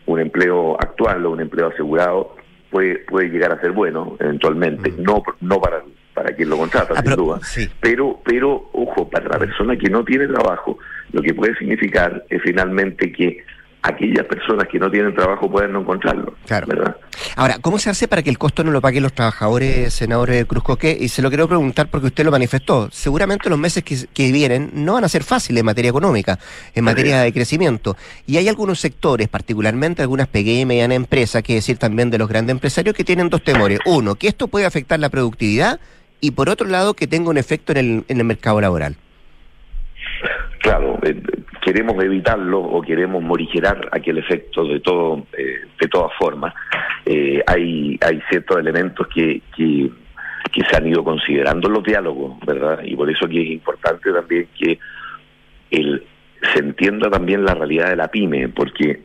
un empleo actual o un empleo asegurado puede puede llegar a ser bueno eventualmente, mm. no no para para quien lo contrata, ah, sin pero, duda, sí. pero pero ojo, para la persona que no tiene trabajo, lo que puede significar es finalmente que aquellas personas que no tienen trabajo pueden no encontrarlo. Claro. ¿verdad? Ahora, ¿cómo se hace para que el costo no lo paguen los trabajadores, senadores Cruzcoque? Y se lo quiero preguntar porque usted lo manifestó. Seguramente los meses que, que vienen no van a ser fáciles en materia económica, en materia de crecimiento. Y hay algunos sectores, particularmente algunas pequeñas y medianas empresas, que decir también de los grandes empresarios, que tienen dos temores. Uno, que esto puede afectar la productividad y por otro lado, que tenga un efecto en el, en el mercado laboral. Claro, eh, queremos evitarlo o queremos morigerar aquel efecto de todo eh, de todas formas. Eh, hay hay ciertos elementos que, que, que se han ido considerando los diálogos, ¿verdad? Y por eso aquí es importante también que el, se entienda también la realidad de la pyme, porque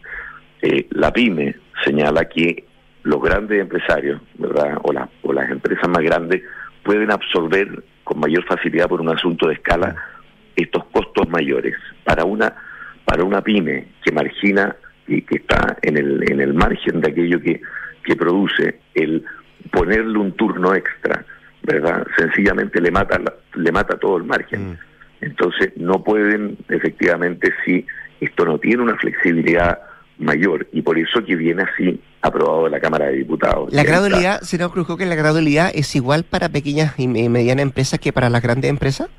eh, la pyme señala que los grandes empresarios, ¿verdad? O, la, o las empresas más grandes pueden absorber con mayor facilidad por un asunto de escala estos costos mayores para una para una pyme que margina y que está en el en el margen de aquello que que produce el ponerle un turno extra verdad sencillamente le mata le mata todo el margen mm. entonces no pueden efectivamente si esto no tiene una flexibilidad mayor y por eso que viene así aprobado en la Cámara de Diputados. La gradualidad, senador Cruzco, que la gradualidad es igual para pequeñas y medianas empresas que para las grandes empresas?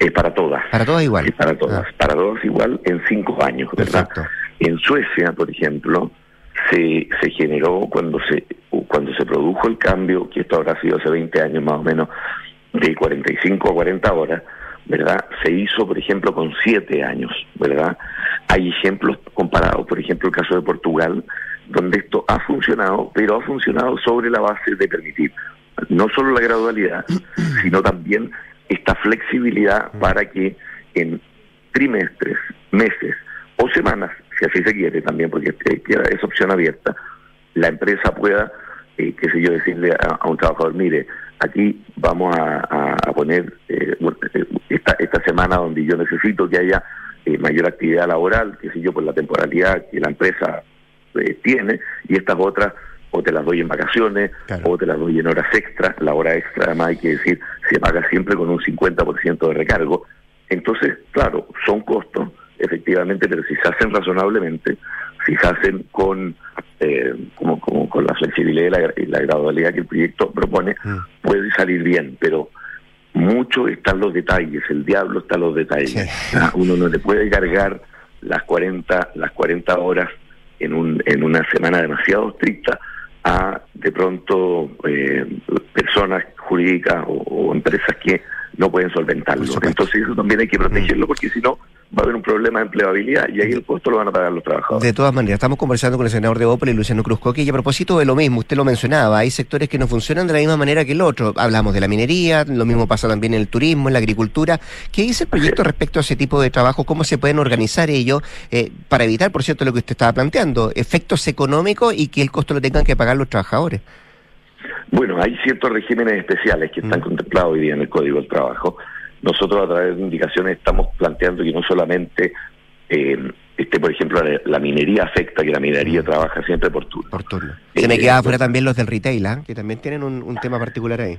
Eh, para todas. Para todas igual. Para todas. Ah. Para todas igual en cinco años, ¿verdad? Perfecto. En Suecia, por ejemplo, se, se generó cuando se cuando se produjo el cambio, que esto habrá sido hace 20 años más o menos, de 45 a 40 horas, ¿verdad? Se hizo, por ejemplo, con 7 años, ¿verdad? Hay ejemplos comparados, por ejemplo, el caso de Portugal, donde esto ha funcionado, pero ha funcionado sobre la base de permitir no solo la gradualidad, sino también esta flexibilidad para que en trimestres, meses o semanas, si así se quiere también, porque queda esa opción abierta, la empresa pueda, eh, qué sé yo, decirle a, a, un trabajador, mire, aquí vamos a, a poner eh, esta, esta semana donde yo necesito que haya eh, mayor actividad laboral, qué sé yo, por la temporalidad que la empresa eh, tiene, y estas otras o te las doy en vacaciones, claro. o te las doy en horas extras. La hora extra, además, hay que decir, se paga siempre con un 50% de recargo. Entonces, claro, son costos, efectivamente, pero si se hacen razonablemente, si se hacen con, eh, como, como con la flexibilidad y la, gradualidad que el proyecto propone, puede salir bien, pero mucho están los detalles, el diablo está en los detalles. Ah, Uno no le puede cargar las 40, las 40 horas en, un, en una semana demasiado estricta a de pronto eh, personas jurídicas o, o empresas que no pueden solventarlo. Entonces eso también hay que protegerlo porque si no va a haber un problema de empleabilidad y ahí el costo lo van a pagar los trabajadores. De todas maneras, estamos conversando con el senador de Opel y Luciano Cruzcoque y a propósito de lo mismo, usted lo mencionaba, hay sectores que no funcionan de la misma manera que el otro. Hablamos de la minería, lo mismo pasa también en el turismo, en la agricultura. ¿Qué dice el proyecto respecto a ese tipo de trabajo? ¿Cómo se pueden organizar ellos eh, para evitar, por cierto, lo que usted estaba planteando, efectos económicos y que el costo lo tengan que pagar los trabajadores? Bueno, hay ciertos regímenes especiales que están contemplados hoy día en el Código del Trabajo. Nosotros a través de indicaciones estamos planteando que no solamente eh, este, por ejemplo, la, la minería afecta, que la minería trabaja siempre por turno. Por turno. Se me Eh, quedaba fuera también los del retail, ¿ah? que también tienen un, un tema particular ahí.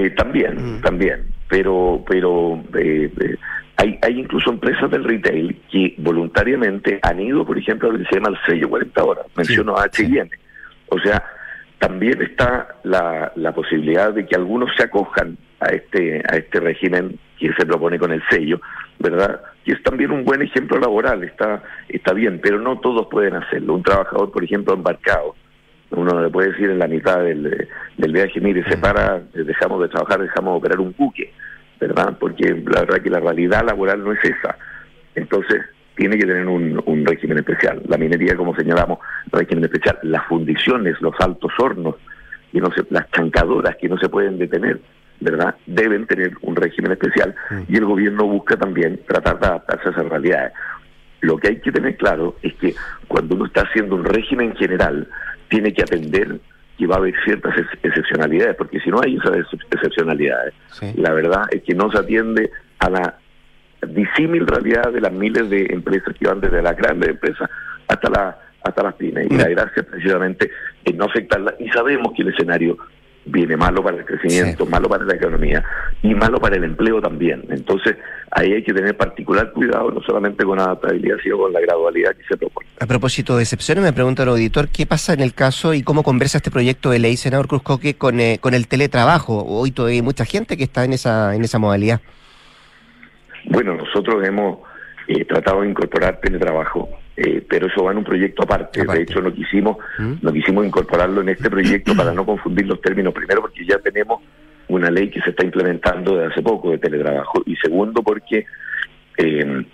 Eh, también, también, pero pero eh, eh, hay, hay incluso empresas del retail que voluntariamente han ido, por ejemplo, a lo que se llama el sello 40 horas, menciono a H&M. O sea, también está la, la posibilidad de que algunos se acojan a este a este régimen que se propone con el sello, ¿verdad? Y es también un buen ejemplo laboral, está está bien, pero no todos pueden hacerlo. Un trabajador, por ejemplo, embarcado, uno le puede decir en la mitad del, del viaje, mire, se para, dejamos de trabajar, dejamos de operar un buque, ¿verdad? Porque la verdad que la realidad laboral no es esa. Entonces, tiene que tener un, un régimen especial. La minería, como señalamos, régimen especial. Las fundiciones, los altos hornos, que no se, las chancadoras que no se pueden detener, ¿verdad? Deben tener un régimen especial y el gobierno busca también tratar de adaptarse a esas realidades. Lo que hay que tener claro es que cuando uno está haciendo un régimen general, tiene que atender que va a haber ciertas ex- excepcionalidades, porque si no hay esas ex- excepcionalidades, la verdad es que no se atiende a la disímil realidad de las miles de empresas que van desde las grandes empresas hasta la hasta las pymes. Y la gracia es precisamente en no afectarla. Y sabemos que el escenario viene malo para el crecimiento, malo para la economía y malo para el empleo también. Entonces, ahí hay que tener particular cuidado, no solamente con la adaptabilidad, sino con la gradualidad que se propone. A propósito de excepciones, me pregunta el auditor, ¿qué pasa en el caso y cómo conversa este proyecto de ley, senador Cruzcoque, con, eh, con el teletrabajo? Hoy todavía hay mucha gente que está en esa, en esa modalidad. Bueno, nosotros hemos eh, tratado de incorporar teletrabajo, eh, pero eso va en un proyecto aparte. De hecho, no quisimos, no quisimos incorporarlo en este proyecto para no confundir los términos. Primero, porque ya tenemos una ley que se está implementando desde hace poco de teletrabajo. Y segundo, porque eh,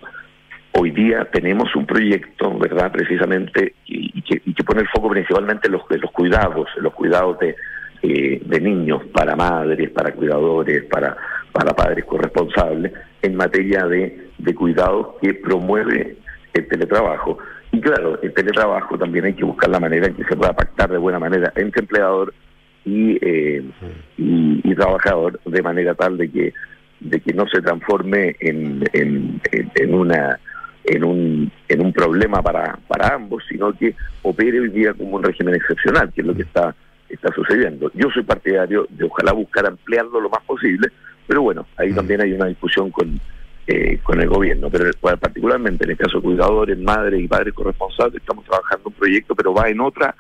hoy día tenemos un proyecto, ¿verdad? Precisamente, y, y que, y que pone el foco principalmente en los, en los cuidados, en los cuidados de, eh, de niños para madres, para cuidadores, para, para padres corresponsables, en materia de, de cuidados que promueve el teletrabajo. Y claro, el teletrabajo también hay que buscar la manera en que se pueda pactar de buena manera entre empleador y, eh, y, y trabajador, de manera tal de que de que no se transforme en, en, en- en una en un en un problema para, para ambos, sino que opere hoy día como un régimen excepcional, que es lo que está está sucediendo. Yo soy partidario de ojalá buscar ampliarlo lo más posible, pero bueno, ahí también hay una discusión con eh, con el gobierno, pero particularmente en el caso de cuidadores, madres y padres corresponsables, estamos trabajando un proyecto, pero va en otra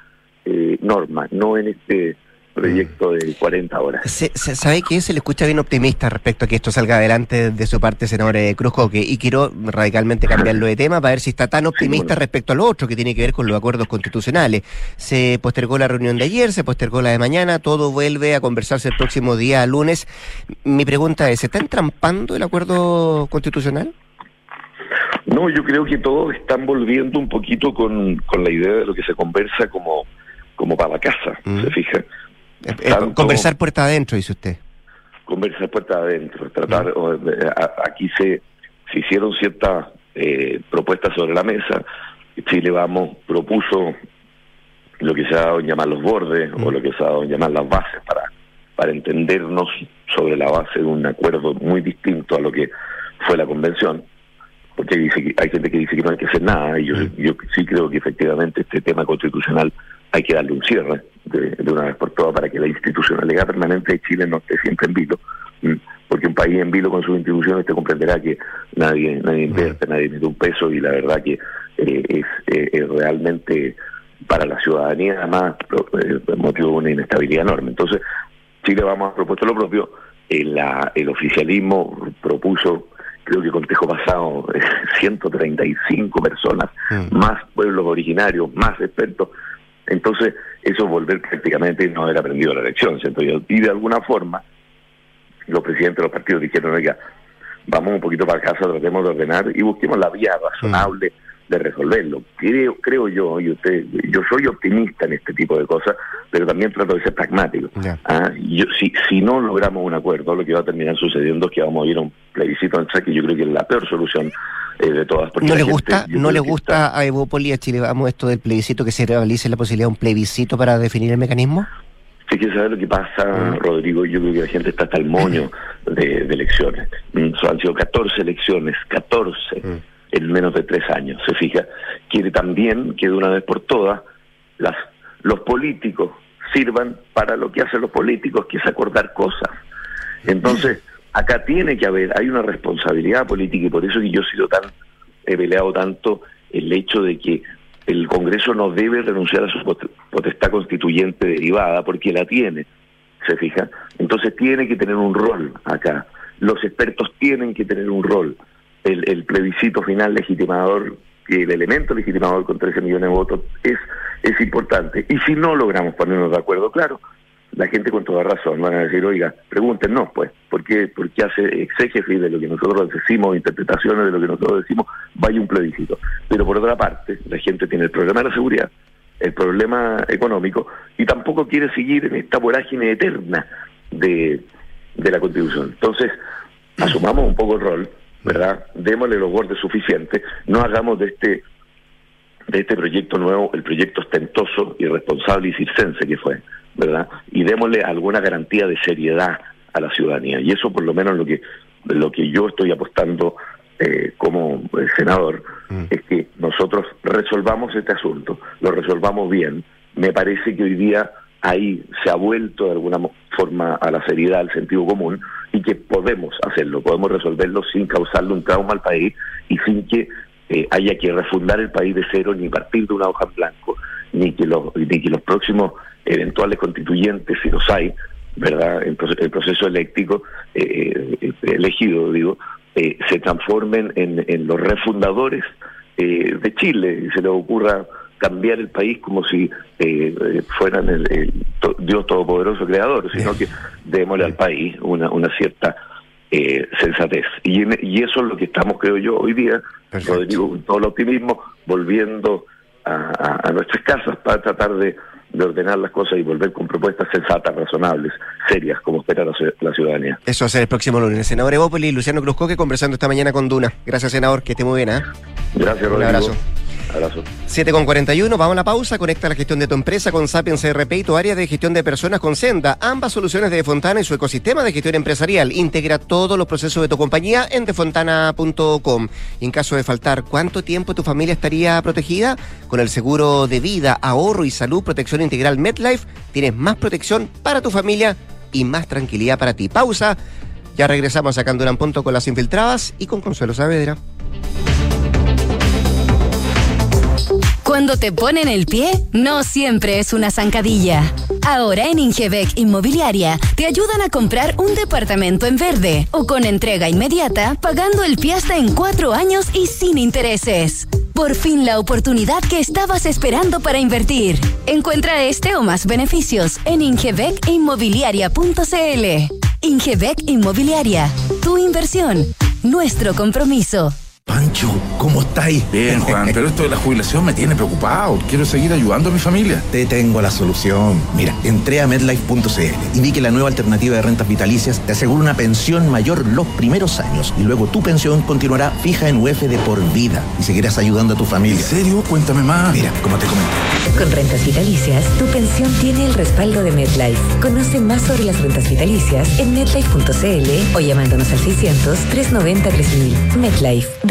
eh, norma, no en este proyecto de 40 horas. Se, se- ¿Sabe que se le escucha bien optimista respecto a que esto salga adelante de su parte, senador eh, Cruzcoque? Y quiero radicalmente cambiarlo de tema para ver si está tan optimista respecto a lo otro que tiene que ver con los acuerdos constitucionales. Se postergó la reunión de ayer, se postergó la de mañana, todo vuelve a conversarse el próximo día, lunes. Mi pregunta es, ¿se está entrampando el acuerdo constitucional? No, yo creo que todos están volviendo un poquito con, con la idea de lo que se conversa como, como para la casa, ¿se fija? Eh, Tanto- conversar puerta adentro, dice usted. conversar puerta adentro, tratar, eh, aquí se, se hicieron ciertas eh, propuestas sobre la mesa, Chile Vamos propuso lo que se ha dado en llamar los bordes o lo que se ha dado en llamar las bases para, para entendernos sobre la base de un acuerdo muy distinto a lo que fue la convención, porque dice que, hay gente que dice que no hay que hacer nada, y yo, yo sí creo que efectivamente este tema constitucional hay que darle un cierre de, de una vez por todas para que la institucionalidad permanente de Chile no esté siempre en vilo, porque un país en vilo con sus instituciones te comprenderá que nadie, nadie invierte, nadie mete un peso y la verdad que eh, es, eh, es realmente para la ciudadanía además eh, motivo de una inestabilidad enorme. Entonces, Chile vamos a propuesto lo propio, el, la- el oficialismo propuso, creo que consejo pasado, 135 personas, más pueblos originarios, más expertos. Entonces, eso es volver prácticamente no haber aprendido la lección, ¿cierto? Y y de alguna forma, los presidentes de los partidos dijeron, oiga, vamos un poquito para casa, tratemos de ordenar y busquemos la vía razonable de resolverlo. Creo, creo yo, y usted, yo soy optimista en este tipo de cosas, pero también trato de ser pragmático. Ah, y yo, si, si no logramos un acuerdo, lo que va a terminar sucediendo es que vamos a ir a un plebiscito en que yo creo que es la peor solución eh, de todas. ¿No le gente, gusta, yo no le gusta a Evópoli y a Chile Vamos esto del plebiscito que se realice la posibilidad de un plebiscito para definir el mecanismo? Sí que saber lo que pasa, Rodrigo. Yo creo que la gente está hasta el moño de, de elecciones. Mm, Han sido 14 elecciones, 14 en menos de tres años. Se fija. Quiere también que de una vez por todas las, los políticos sirvan para lo que hacen los políticos, que es acordar cosas. Entonces, acá tiene que haber, hay una responsabilidad política y por eso que yo he sido tan, he peleado tanto el hecho de que el Congreso no debe renunciar a su pot- potestad constituyente derivada porque la tiene, se fija. Entonces tiene que tener un rol acá. Los expertos tienen que tener un rol. El, el plebiscito final legitimador, el elemento legitimador con 13 millones de votos es, es importante. Y si no logramos ponernos de acuerdo, claro, la gente con toda razón van a decir, oiga, pregúntenos, pues, ¿por qué, por qué hace exégesis de lo que nosotros decimos, interpretaciones de lo que nosotros decimos, vaya un plebiscito? Pero por otra parte, la gente tiene el problema de la seguridad, el problema económico, y tampoco quiere seguir en esta vorágine eterna de, de la Constitución. Entonces, asumamos un poco el rol, ¿verdad? Démosle los bordes suficientes, no hagamos de este de este proyecto nuevo, el proyecto ostentoso, irresponsable y circense que fue, ¿verdad? Y démosle alguna garantía de seriedad a la ciudadanía. Y eso por lo menos lo que lo que yo estoy apostando eh, como eh, senador es que nosotros resolvamos este asunto, lo resolvamos bien. Me parece que hoy día ahí se ha vuelto de alguna forma a la seriedad, al sentido común, y que podemos hacerlo, podemos resolverlo sin causarle un trauma al país y sin que eh, haya que refundar el país de cero, ni partir de una hoja en blanco, ni que los, ni que los próximos eventuales constituyentes, si los hay, ¿verdad? El, el proceso eléctrico eh, eh, elegido, digo, eh, se transformen en, en los refundadores de Chile y se les ocurra cambiar el país como si eh, eh, fueran el, el to- Dios Todopoderoso Creador, sino que démosle al país una, una cierta eh, sensatez. Y, en- y eso es lo que estamos, creo yo, hoy día, Rodrigo, con todo el optimismo, volviendo a, a- nuestras casas para tratar de, de ordenar las cosas y volver con propuestas sensatas, razonables, serias, como espera la, ci- la ciudadanía. Eso va a ser el próximo lunes. Senador Evópoli y Luciano Cruzcoque conversando esta mañana con Duna. Gracias, senador, que esté muy bien, ¿eh? Gracias, Un Rodrigo. abrazo. Abrazo. 7 con 41, vamos a la pausa. Conecta la gestión de tu empresa con Sapiens CRP y tu área de gestión de personas con Senda. Ambas soluciones de Defontana y su ecosistema de gestión empresarial. Integra todos los procesos de tu compañía en defontana.com. En caso de faltar, ¿cuánto tiempo tu familia estaría protegida? Con el seguro de vida, ahorro y salud, protección integral MedLife, tienes más protección para tu familia y más tranquilidad para ti. Pausa. Ya regresamos sacando un punto con las infiltradas y con Consuelo Saavedra. Cuando te ponen el pie, no siempre es una zancadilla. Ahora en Ingebec Inmobiliaria te ayudan a comprar un departamento en verde o con entrega inmediata, pagando el pie hasta en cuatro años y sin intereses. Por fin la oportunidad que estabas esperando para invertir. Encuentra este o más beneficios en ingebecinmobiliaria.cl. Ingebec Inmobiliaria, tu inversión, nuestro compromiso. Pancho, ¿cómo estáis? Bien, Juan, pero esto de la jubilación me tiene preocupado. Quiero seguir ayudando a mi familia. Te tengo la solución. Mira, entré a medlife.cl y vi que la nueva alternativa de rentas vitalicias te asegura una pensión mayor los primeros años y luego tu pensión continuará fija en UF de por vida y seguirás ayudando a tu familia. ¿En serio? Cuéntame más. Mira, como te comenté. Con rentas vitalicias, tu pensión tiene el respaldo de MedLife. Conoce más sobre las rentas vitalicias en medlife.cl o llamándonos al 600-390-3000. MedLife,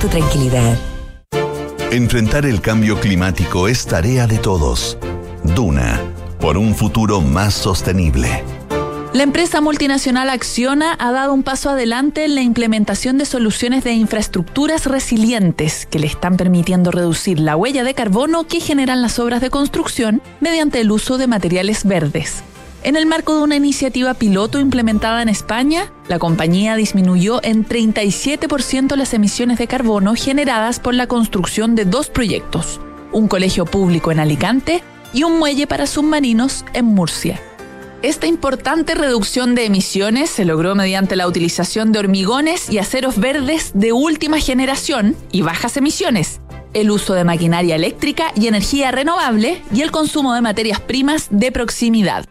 tu tranquilidad. Enfrentar el cambio climático es tarea de todos. Duna, por un futuro más sostenible. La empresa multinacional Acciona ha dado un paso adelante en la implementación de soluciones de infraestructuras resilientes que le están permitiendo reducir la huella de carbono que generan las obras de construcción mediante el uso de materiales verdes. En el marco de una iniciativa piloto implementada en España, la compañía disminuyó en 37% las emisiones de carbono generadas por la construcción de dos proyectos, un colegio público en Alicante y un muelle para submarinos en Murcia. Esta importante reducción de emisiones se logró mediante la utilización de hormigones y aceros verdes de última generación y bajas emisiones, el uso de maquinaria eléctrica y energía renovable y el consumo de materias primas de proximidad.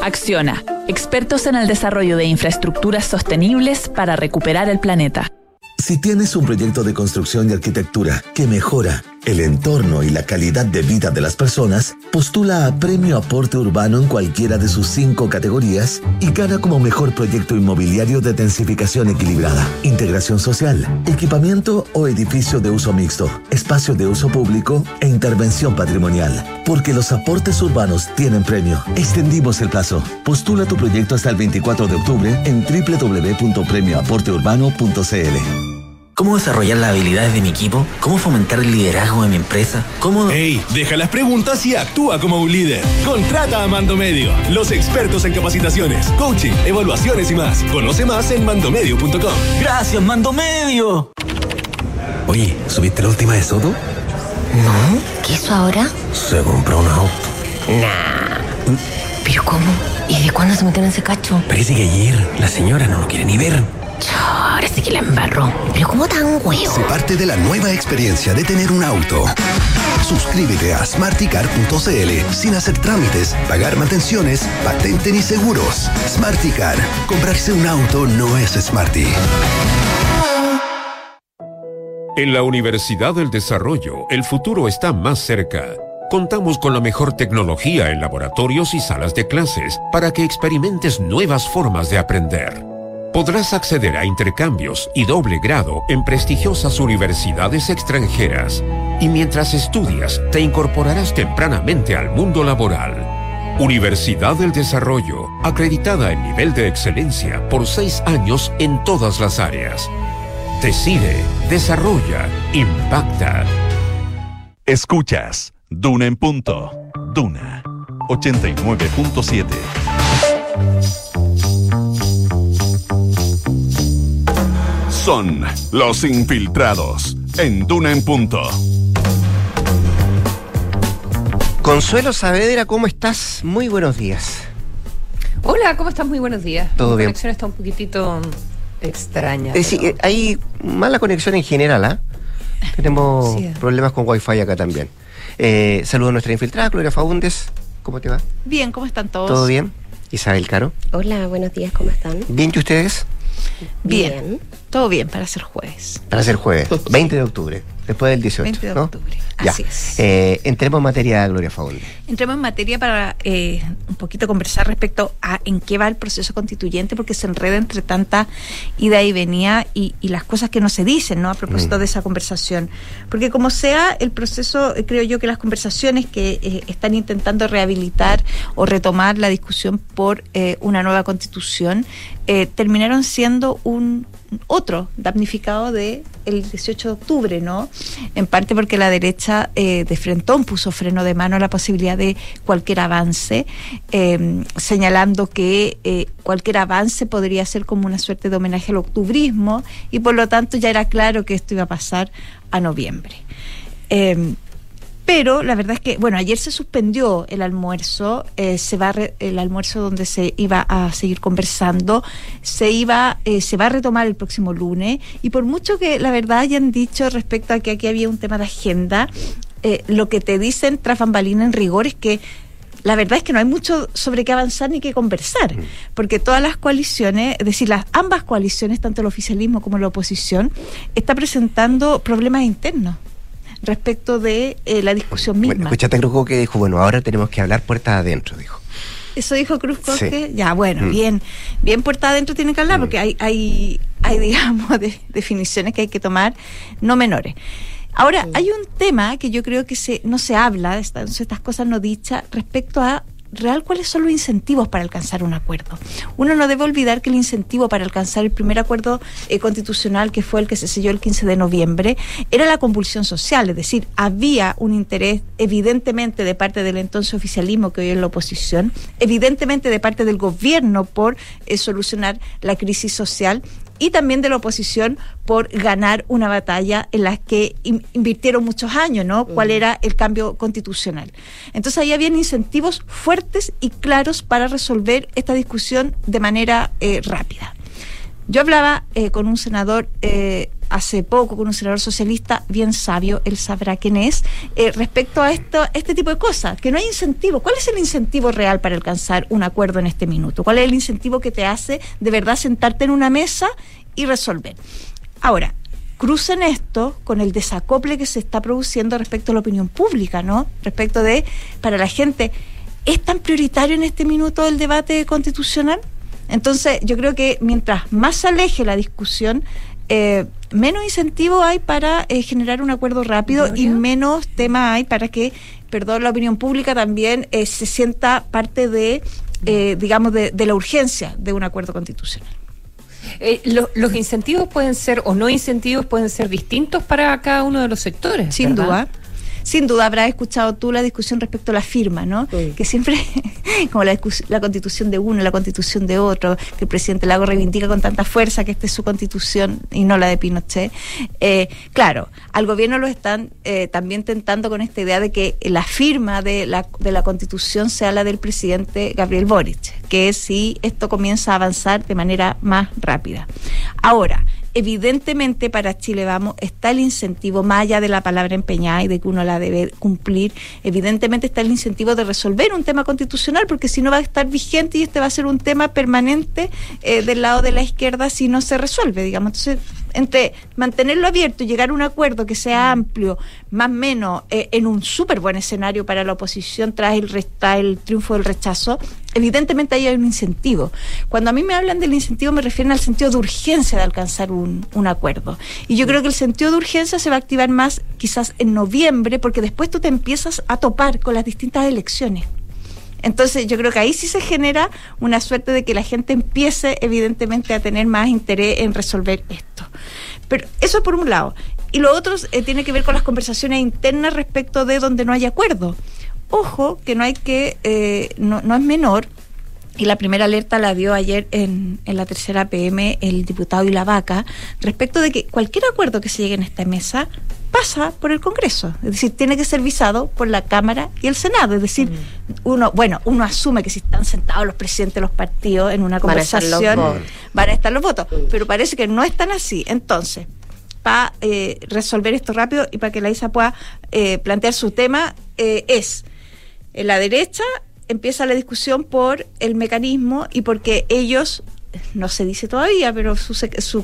Acciona, expertos en el desarrollo de infraestructuras sostenibles para recuperar el planeta. Si tienes un proyecto de construcción y arquitectura que mejora el entorno y la calidad de vida de las personas, postula a Premio Aporte Urbano en cualquiera de sus cinco categorías y gana como mejor proyecto inmobiliario de densificación equilibrada, integración social, equipamiento o edificio de uso mixto, espacio de uso público e intervención patrimonial. Porque los aportes urbanos tienen premio. Extendimos el plazo. Postula tu proyecto hasta el 24 de octubre en www.premioaporteurbano.cl. ¿Cómo desarrollar las habilidades de mi equipo? ¿Cómo fomentar el liderazgo de mi empresa? ¿Cómo...? ¡Ey! Deja las preguntas y actúa como un líder. Contrata a Mando Medio, los expertos en capacitaciones, coaching, evaluaciones y más. Conoce más en mandomedio.com. ¡Gracias, Mando Medio! Oye, ¿subiste la última de Soto? No, ¿qué hizo ahora? Se compró un auto. Nah. ¿Pero cómo? ¿Y de cuándo se metió en ese cacho? Parece que ayer la señora no lo quiere ni ver. Ahora sí que la embarró. Pero ¿cómo tan huevo? Se parte de la nueva experiencia de tener un auto. Suscríbete a smarticar.cl sin hacer trámites, pagar mantenciones, patente ni seguros. Smarticar. Comprarse un auto no es smarty. En la Universidad del Desarrollo, el futuro está más cerca. Contamos con la mejor tecnología en laboratorios y salas de clases para que experimentes nuevas formas de aprender. Podrás acceder a intercambios y doble grado en prestigiosas universidades extranjeras y mientras estudias te incorporarás tempranamente al mundo laboral. Universidad del Desarrollo, acreditada en nivel de excelencia por seis años en todas las áreas. Decide, desarrolla, impacta. Escuchas Duna en punto. Duna 89.7. Son los infiltrados en Duna en punto. Consuelo Saavedra, ¿cómo estás? Muy buenos días. Hola, ¿cómo estás? Muy buenos días. Todo Mi bien. conexión está un poquitito extraña. Es pero- eh, hay mala conexión en general, ¿ah? Tenemos Sí. problemas con Wi-Fi acá también. Eh, saludo a nuestra infiltrada, Gloria Faúndes. ¿Cómo te va? Bien, ¿cómo están todos? ¿Todo bien? Isabel Caro. Hola, buenos días, ¿cómo están? ¿Bien y ustedes? Bien. Todo bien para ser jueves. Para ser jueves, 20 de octubre, después del 18. 20 de ¿no? octubre. Ya. Así es. Eh, entremos en materia, Gloria Faúndez. Entremos en materia para eh, poquito conversar respecto a en qué va el proceso constituyente, porque se enreda entre tanta ida y venida y, y las cosas que no se dicen, ¿no? A propósito Mm. de esa conversación. Porque como sea el proceso, eh, creo yo que las conversaciones que eh, están intentando rehabilitar o retomar la discusión por eh, una nueva constitución eh, terminaron siendo un otro damnificado de el 18 de octubre, ¿no? En parte porque la derecha eh, de Frentón puso freno de mano a la posibilidad de cualquier avance, eh, señalando que eh, cualquier avance podría ser como una suerte de homenaje al octubrismo y por lo tanto ya era claro que esto iba a pasar a noviembre. Pero la verdad es que, bueno, ayer se suspendió el almuerzo, eh, se va re- el almuerzo donde se iba a seguir conversando, se iba, eh, se va a retomar el próximo lunes, y por mucho que la verdad hayan dicho respecto a que aquí había un tema de agenda, eh, lo que te dicen tras bambalina en rigor es que la verdad es que no hay mucho sobre qué avanzar ni qué conversar, porque todas las coaliciones, es decir, las ambas coaliciones, tanto el oficialismo como la oposición, está presentando problemas internos respecto de eh, la discusión misma. Bueno, escuchaste a Cruz que dijo, bueno, ahora tenemos que hablar puertas adentro, dijo. Eso dijo Cruz Coque. Sí. Ya, bueno, Mm. bien, bien puerta adentro tienen que hablar, porque hay, hay, hay digamos, de- definiciones que hay que tomar no menores. Ahora, hay un tema que yo creo que se, no se habla, de estas, estas cosas no dichas, respecto a real cuáles son los incentivos para alcanzar un acuerdo. Uno no debe olvidar que el incentivo para alcanzar el primer acuerdo eh, constitucional, que fue el que se selló el 15 de noviembre, era la convulsión social, es decir, había un interés evidentemente de parte del entonces oficialismo que hoy es la oposición, evidentemente de parte del gobierno por eh, solucionar la crisis social y también de la oposición por ganar una batalla en la que in- invirtieron muchos años, ¿no? ¿Cuál era el cambio constitucional? Entonces ahí habían incentivos fuertes y claros para resolver esta discusión de manera eh, rápida. Yo hablaba eh, con un senador eh, hace poco, con un senador socialista bien sabio, él sabrá quién es, eh, respecto a esto, este tipo de cosas, que no hay incentivo. ¿Cuál es el incentivo real para alcanzar un acuerdo en este minuto? ¿Cuál es el incentivo que te hace de verdad sentarte en una mesa y resolver? Ahora, crucen esto con el desacople que se está produciendo respecto a la opinión pública, ¿no? Respecto de, para la gente, ¿es tan prioritario en este minuto el debate constitucional? Entonces, yo creo que mientras más se aleje la discusión, eh, menos incentivo hay para eh, generar un acuerdo rápido y menos tema hay para que, perdón, la opinión pública también eh, se sienta parte de, eh, digamos, de, de la urgencia de un acuerdo constitucional. Eh, lo- los incentivos pueden ser, o no incentivos, pueden ser distintos para cada uno de los sectores. Sin ¿verdad? duda. Sin duda habrás escuchado tú la discusión respecto a la firma, ¿no? Que siempre, como la, la constitución de uno, la constitución de otro, que el presidente Lago reivindica con tanta fuerza que esta es su constitución y no la de Pinochet. Eh, claro, al gobierno lo están eh, también tentando con esta idea de que la firma de la, de la constitución sea la del presidente Gabriel Boric, que es si esto comienza a avanzar de manera más rápida. Ahora, evidentemente para Chile Vamos está el incentivo, más allá de la palabra empeñada y de que uno la debe cumplir, evidentemente está el incentivo de resolver un tema constitucional, porque si no va a estar vigente y este va a ser un tema permanente eh, del lado de la izquierda si no se resuelve, digamos. Entonces, entre mantenerlo abierto y llegar a un acuerdo que sea amplio, más o menos eh, en un súper buen escenario para la oposición tras el, re- tras el triunfo del rechazo, evidentemente ahí hay un incentivo. Cuando a mí me hablan del incentivo me refieren al sentido de urgencia de alcanzar un, un acuerdo. Y yo creo que el sentido de urgencia se va a activar más quizás en noviembre, porque después tú te empiezas a topar con las distintas elecciones. Entonces yo creo que ahí sí se genera una suerte de que la gente empiece evidentemente a tener más interés en resolver esto. Pero eso por un lado. Y lo otro eh, tiene que ver con las conversaciones internas respecto de donde no hay acuerdo. Ojo que no hay que, eh, no, no es menor, y la primera alerta la dio ayer en, en la tercera PM el diputado y la vaca respecto de que cualquier acuerdo que se llegue en esta mesa pasa por el Congreso, es decir, tiene que ser visado por la Cámara y el Senado, es decir, uno, bueno, uno asume que si están sentados los presidentes de los partidos en una Van a estar los conversación votos. van a estar los votos, pero parece que no están así. Entonces, para eh, resolver esto rápido y para que la ISA pueda eh, plantear su tema, eh, es en la derecha empieza la discusión por el mecanismo y porque ellos, no se dice todavía, pero su, sec- su,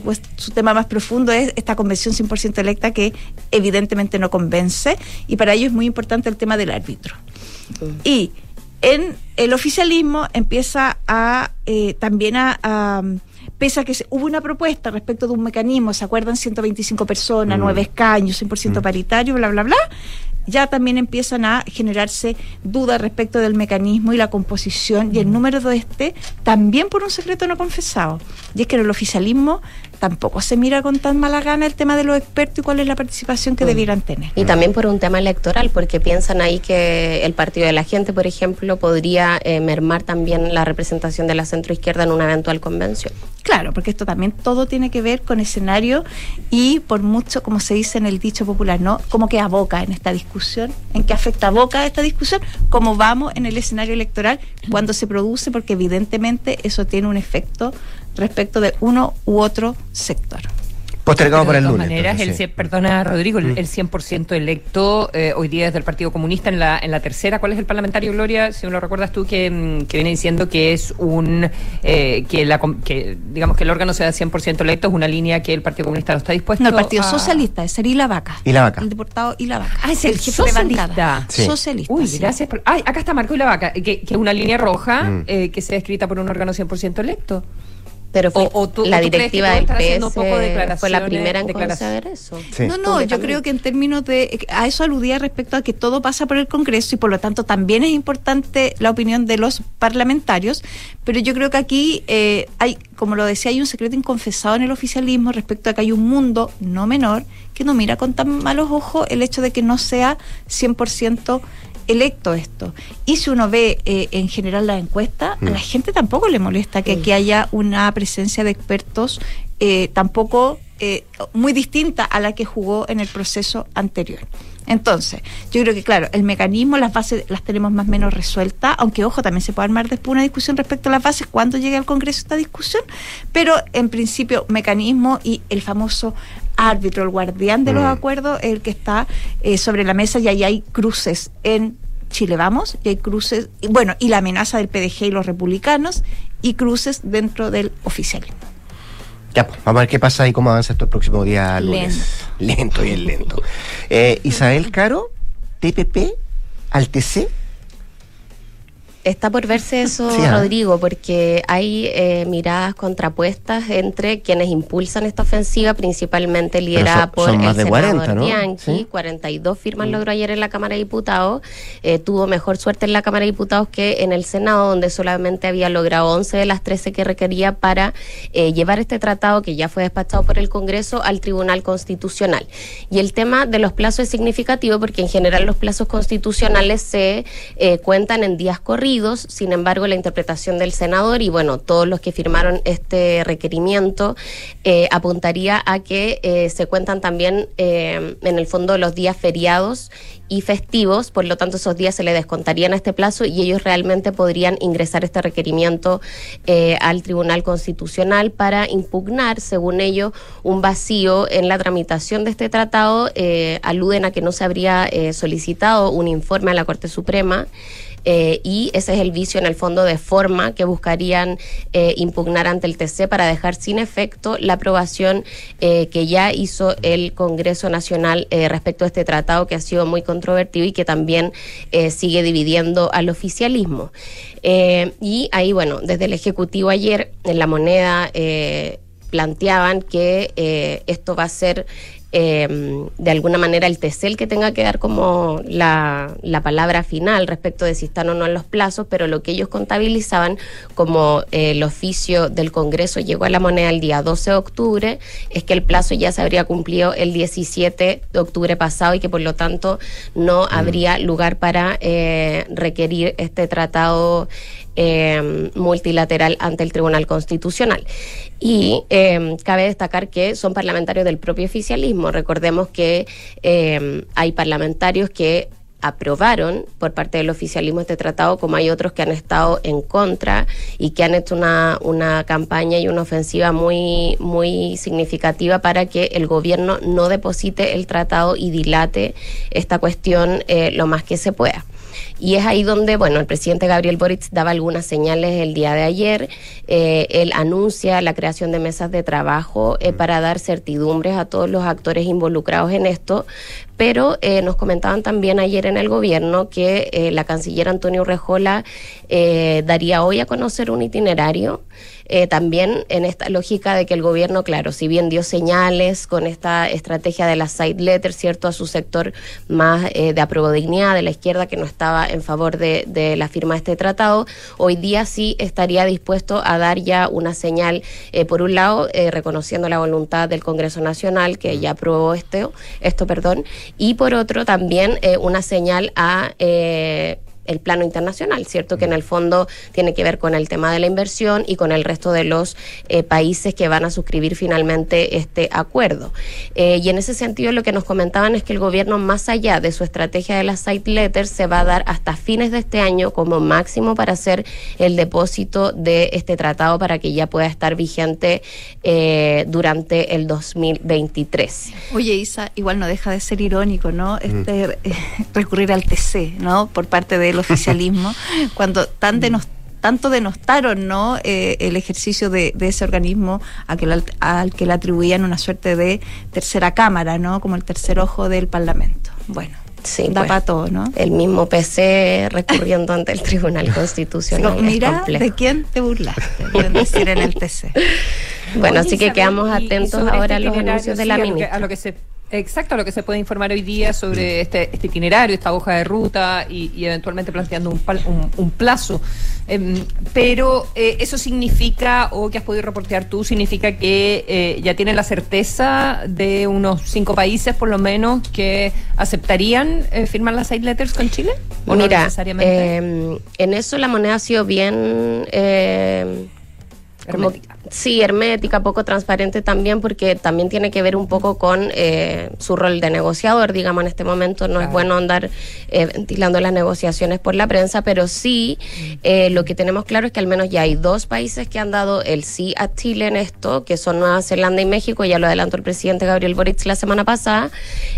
tema más profundo es esta convención 100% electa que evidentemente no convence y para ellos es muy importante el tema del árbitro. Y en el oficialismo empieza a eh, también a, a, pese a que se- hubo una propuesta respecto de un mecanismo, ¿se acuerdan? 125 personas, Mm. 9 escaños, 100% paritario, bla, bla, bla. Ya también empiezan a generarse dudas respecto del mecanismo y la composición y el número de este, también por un secreto no confesado. Y es que en el oficialismo tampoco se mira con tan mala gana el tema de los expertos y cuál es la participación que Mm. debieran tener. Y también por un tema electoral, porque piensan ahí que el Partido de la Gente, por ejemplo, podría eh, mermar también la representación de la centroizquierda en una eventual convención. Claro, porque esto también todo tiene que ver con escenario y por mucho, como se dice en el dicho popular, ¿no? Como que aboca en esta discusión, en qué afecta aboca esta discusión, cómo vamos en el escenario electoral cuando se produce, porque evidentemente eso tiene un efecto respecto de uno u otro sector. Postergado para el de todas lunes. maneras, entonces, el, sí. cien- perdona Rodrigo, el, Mm. el 100% electo eh, hoy día es del Partido Comunista en la, en la tercera. ¿Cuál es el parlamentario, Gloria? Si me lo recuerdas tú, que, mm, que viene diciendo que es un, eh, que, la, com- que digamos que el órgano sea 100% electo, es una línea que el Partido Comunista no está dispuesto No, el Partido a- Socialista, es ser la Vaca. Y la vaca. El diputado y la Vaca. Ah, es el jefe bancada. socialista. Sí. Socialista. Uy, sí. gracias. Por... Ay, acá está Marco y la Vaca, que, que es una línea roja Mm. eh, que sea escrita por un órgano 100% electo. Pero fue O- o tú- la directiva del PS fue la primera en conceder eso. Sí. No, no, yo creo que en términos de. eh, A eso aludía respecto a que todo pasa por el Congreso y por lo tanto también es importante la opinión de los parlamentarios, pero yo creo que aquí eh, hay, como lo decía, hay un secreto inconfesado en el oficialismo respecto a que hay un mundo no menor que no mira con tan malos ojos el hecho de que no sea 100% electo esto. Y si uno ve eh, en general la encuesta, a la gente tampoco le molesta que aquí haya una presencia de expertos eh, tampoco eh, muy distinta a la que jugó en el proceso anterior. Entonces, yo creo que claro, el mecanismo, las bases las tenemos más o menos resueltas, aunque ojo, también se puede armar después una discusión respecto a las bases cuando llegue al Congreso esta discusión, pero en principio mecanismo y el famoso árbitro, el guardián de los Mm. acuerdos, el que está eh, sobre la mesa y ahí hay cruces en Chile Vamos, y hay cruces, y bueno, y la amenaza del PDG y los republicanos, y cruces dentro del oficialismo. Ya, pues, vamos a ver qué pasa y cómo avanza esto el próximo día lunes. Lento, y es lento. Eh, Isabel Caro, TPP, al TC. Está por verse eso, Sí, ¿ah? Rodrigo, porque hay eh, miradas contrapuestas entre quienes impulsan esta ofensiva, principalmente liderada son- por son el más de senador 40, ¿no? Bianchi. Sí. 42 firmas logró ayer en la Cámara de Diputados. Eh, tuvo mejor suerte en la Cámara de Diputados que en el Senado, donde solamente había logrado 11 de las 13 que requería para eh, llevar este tratado, que ya fue despachado por el Congreso, al Tribunal Constitucional. Y el tema de los plazos es significativo porque en general los plazos constitucionales se eh, cuentan en días corridos, sin embargo la interpretación del senador y bueno, todos los que firmaron este requerimiento eh, apuntaría a que eh, se cuentan también eh, en el fondo los días feriados y festivos, por lo tanto esos días se le descontarían a este plazo y ellos realmente podrían ingresar este requerimiento al Tribunal Constitucional para impugnar, según ellos, un vacío en la tramitación de este tratado. Eh, aluden a que no se habría eh, solicitado un informe a la Corte Suprema. Eh, y ese es el vicio en el fondo de forma que buscarían eh, impugnar ante el TC para dejar sin efecto la aprobación eh, que ya hizo el Congreso Nacional eh, respecto a este tratado que ha sido muy controvertido y que también eh, sigue dividiendo al oficialismo. Y ahí, bueno, desde el Ejecutivo ayer en la moneda planteaban que eh, esto va a ser eh, de alguna manera el TC el que tenga que dar como la, la palabra final respecto de si están o no en los plazos, pero lo que ellos contabilizaban como eh, el oficio del Congreso llegó a la moneda el día 12 de octubre, es que el plazo ya se habría cumplido el 17 de octubre pasado y que por lo tanto no habría lugar para eh, requerir este tratado eh, multilateral ante el Tribunal Constitucional. Y eh, cabe destacar que son parlamentarios del propio oficialismo. Recordemos que eh, hay parlamentarios que aprobaron por parte del oficialismo este tratado, como hay otros que han estado en contra y que han hecho una, una campaña y una ofensiva muy, muy significativa para que el gobierno no deposite el tratado y dilate esta cuestión eh, lo más que se pueda. Y es ahí donde, bueno, el presidente Gabriel Boric daba algunas señales el día de ayer. Eh, él anuncia la creación de mesas de trabajo eh, para dar certidumbres a todos los actores involucrados en esto. Pero eh, nos comentaban también ayer en el gobierno que eh, la canciller Antonio Rejola eh, daría hoy a conocer un itinerario. Eh, también en esta lógica de que el gobierno, claro, si bien dio señales con esta estrategia de la side letter, ¿cierto?, a su sector más eh, de aprobodignidad de la izquierda que no estaba en favor de, de la firma de este tratado, hoy día sí estaría dispuesto a dar ya una señal, eh, por un lado, eh, reconociendo la voluntad del Congreso Nacional, que ya aprobó este, esto, perdón, y por otro también eh, una señal a... Eh, el plano internacional, ¿cierto? Que en el fondo tiene que ver con el tema de la inversión y con el resto de los eh, países que van a suscribir finalmente este acuerdo. Eh, y en ese sentido lo que nos comentaban es que el gobierno, más allá de su estrategia de las site letters, se va a dar hasta fines de este año como máximo para hacer el depósito de este tratado para que ya pueda estar vigente eh, durante el 2023. Oye, Isa, igual no deja de ser irónico, ¿no? Este, eh, recurrir al TC, ¿no? Por parte del oficialismo, cuando tan denos- tanto denostaron ¿no? Eh, el ejercicio de, de ese organismo a que la- al que le atribuían una suerte de tercera cámara, ¿no? Como el tercer ojo del Parlamento. Bueno, Sí, da pues, para todo, ¿no? El mismo PC recurriendo ante el Tribunal Constitucional. Mira. ¿de quién te burlaste? Deben decir en el TC. Bueno, Oye, así que Isabel, quedamos atentos ahora este a los anuncios de sí, la a lo que- ministra. a lo que se Exacto, a lo que se puede informar hoy día sobre este, este itinerario, esta hoja de ruta y, y eventualmente planteando un, pal- un- un plazo. Em, pero eh, eso significa, o que has podido reportear tú, significa que eh, ya tienen la certeza de unos cinco países, por lo menos, que aceptarían eh, firmar las side letters con Chile. ¿O no Mira, necesariamente? eh, en eso la moneda ha sido bien... eh, como- sí, hermética, poco transparente también, porque también tiene que ver un poco con eh, su rol de negociador, digamos, en este momento no es bueno andar eh, ventilando las negociaciones por la prensa, pero sí eh, lo que tenemos claro es que al menos ya hay dos países que han dado el sí a Chile en esto, que son Nueva Zelanda y México, ya lo adelantó el presidente Gabriel Boric la semana pasada,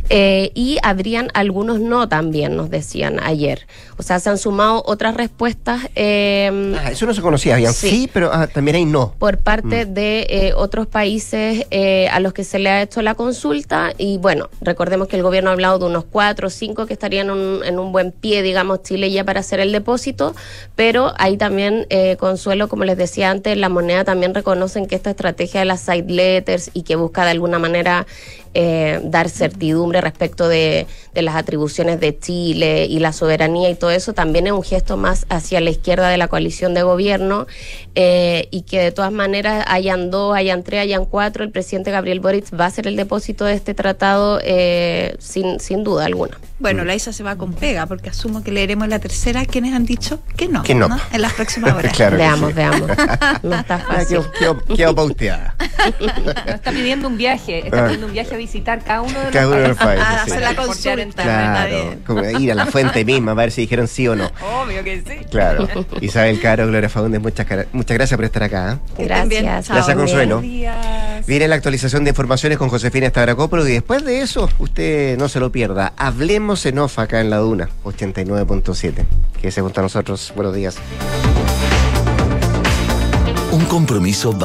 eh, y habrían algunos no también, nos decían ayer. O sea, se han sumado otras respuestas. eh, Ah, eso no se conocía, habían Sí. sí, pero ah, también hay no. por parte Mm. de eh, otros países eh, a los que se le ha hecho la consulta y bueno, recordemos que el gobierno ha hablado de unos cuatro o cinco que estarían en un, en un buen pie, digamos, Chile ya para hacer el depósito, pero hay también, eh, Consuelo, como les decía antes, la moneda también reconocen que esta estrategia de las side letters y que busca de alguna manera eh, dar certidumbre respecto de, de las atribuciones de Chile y la soberanía y todo eso, también es un gesto más hacia la izquierda de la coalición de gobierno eh, y que de todas maneras hayan dos, hayan tres, hayan cuatro, el presidente Gabriel Boric va a hacer el depósito de este tratado eh, sin, sin duda alguna. Bueno, la ISA se va con pega, porque asumo que leeremos la tercera. ¿Quiénes han dicho que no? Que no. En las próximas horas. Claro veamos, sí. veamos. No está fácil. pauteada. No, está pidiendo un viaje, está Ah. pidiendo un viaje a visitar cada uno de los Cada uno de los países. países, Ah, sí. hacer la consulta. Claro, como ir a la fuente misma a ver si dijeron sí o no. Obvio que sí. Claro. Isabel Caro, Gloria Fagundes, muchas, muchas gracias por estar acá. ¿eh? Gracias. Gracias, Consuelo. Días. Viene la actualización de informaciones con Josefina Stavrakopoulos y después de eso, usted no se lo pierda. Hablemos en off acá en la Duna, 89.7. Que se junto a nosotros. Buenos días. Un compromiso va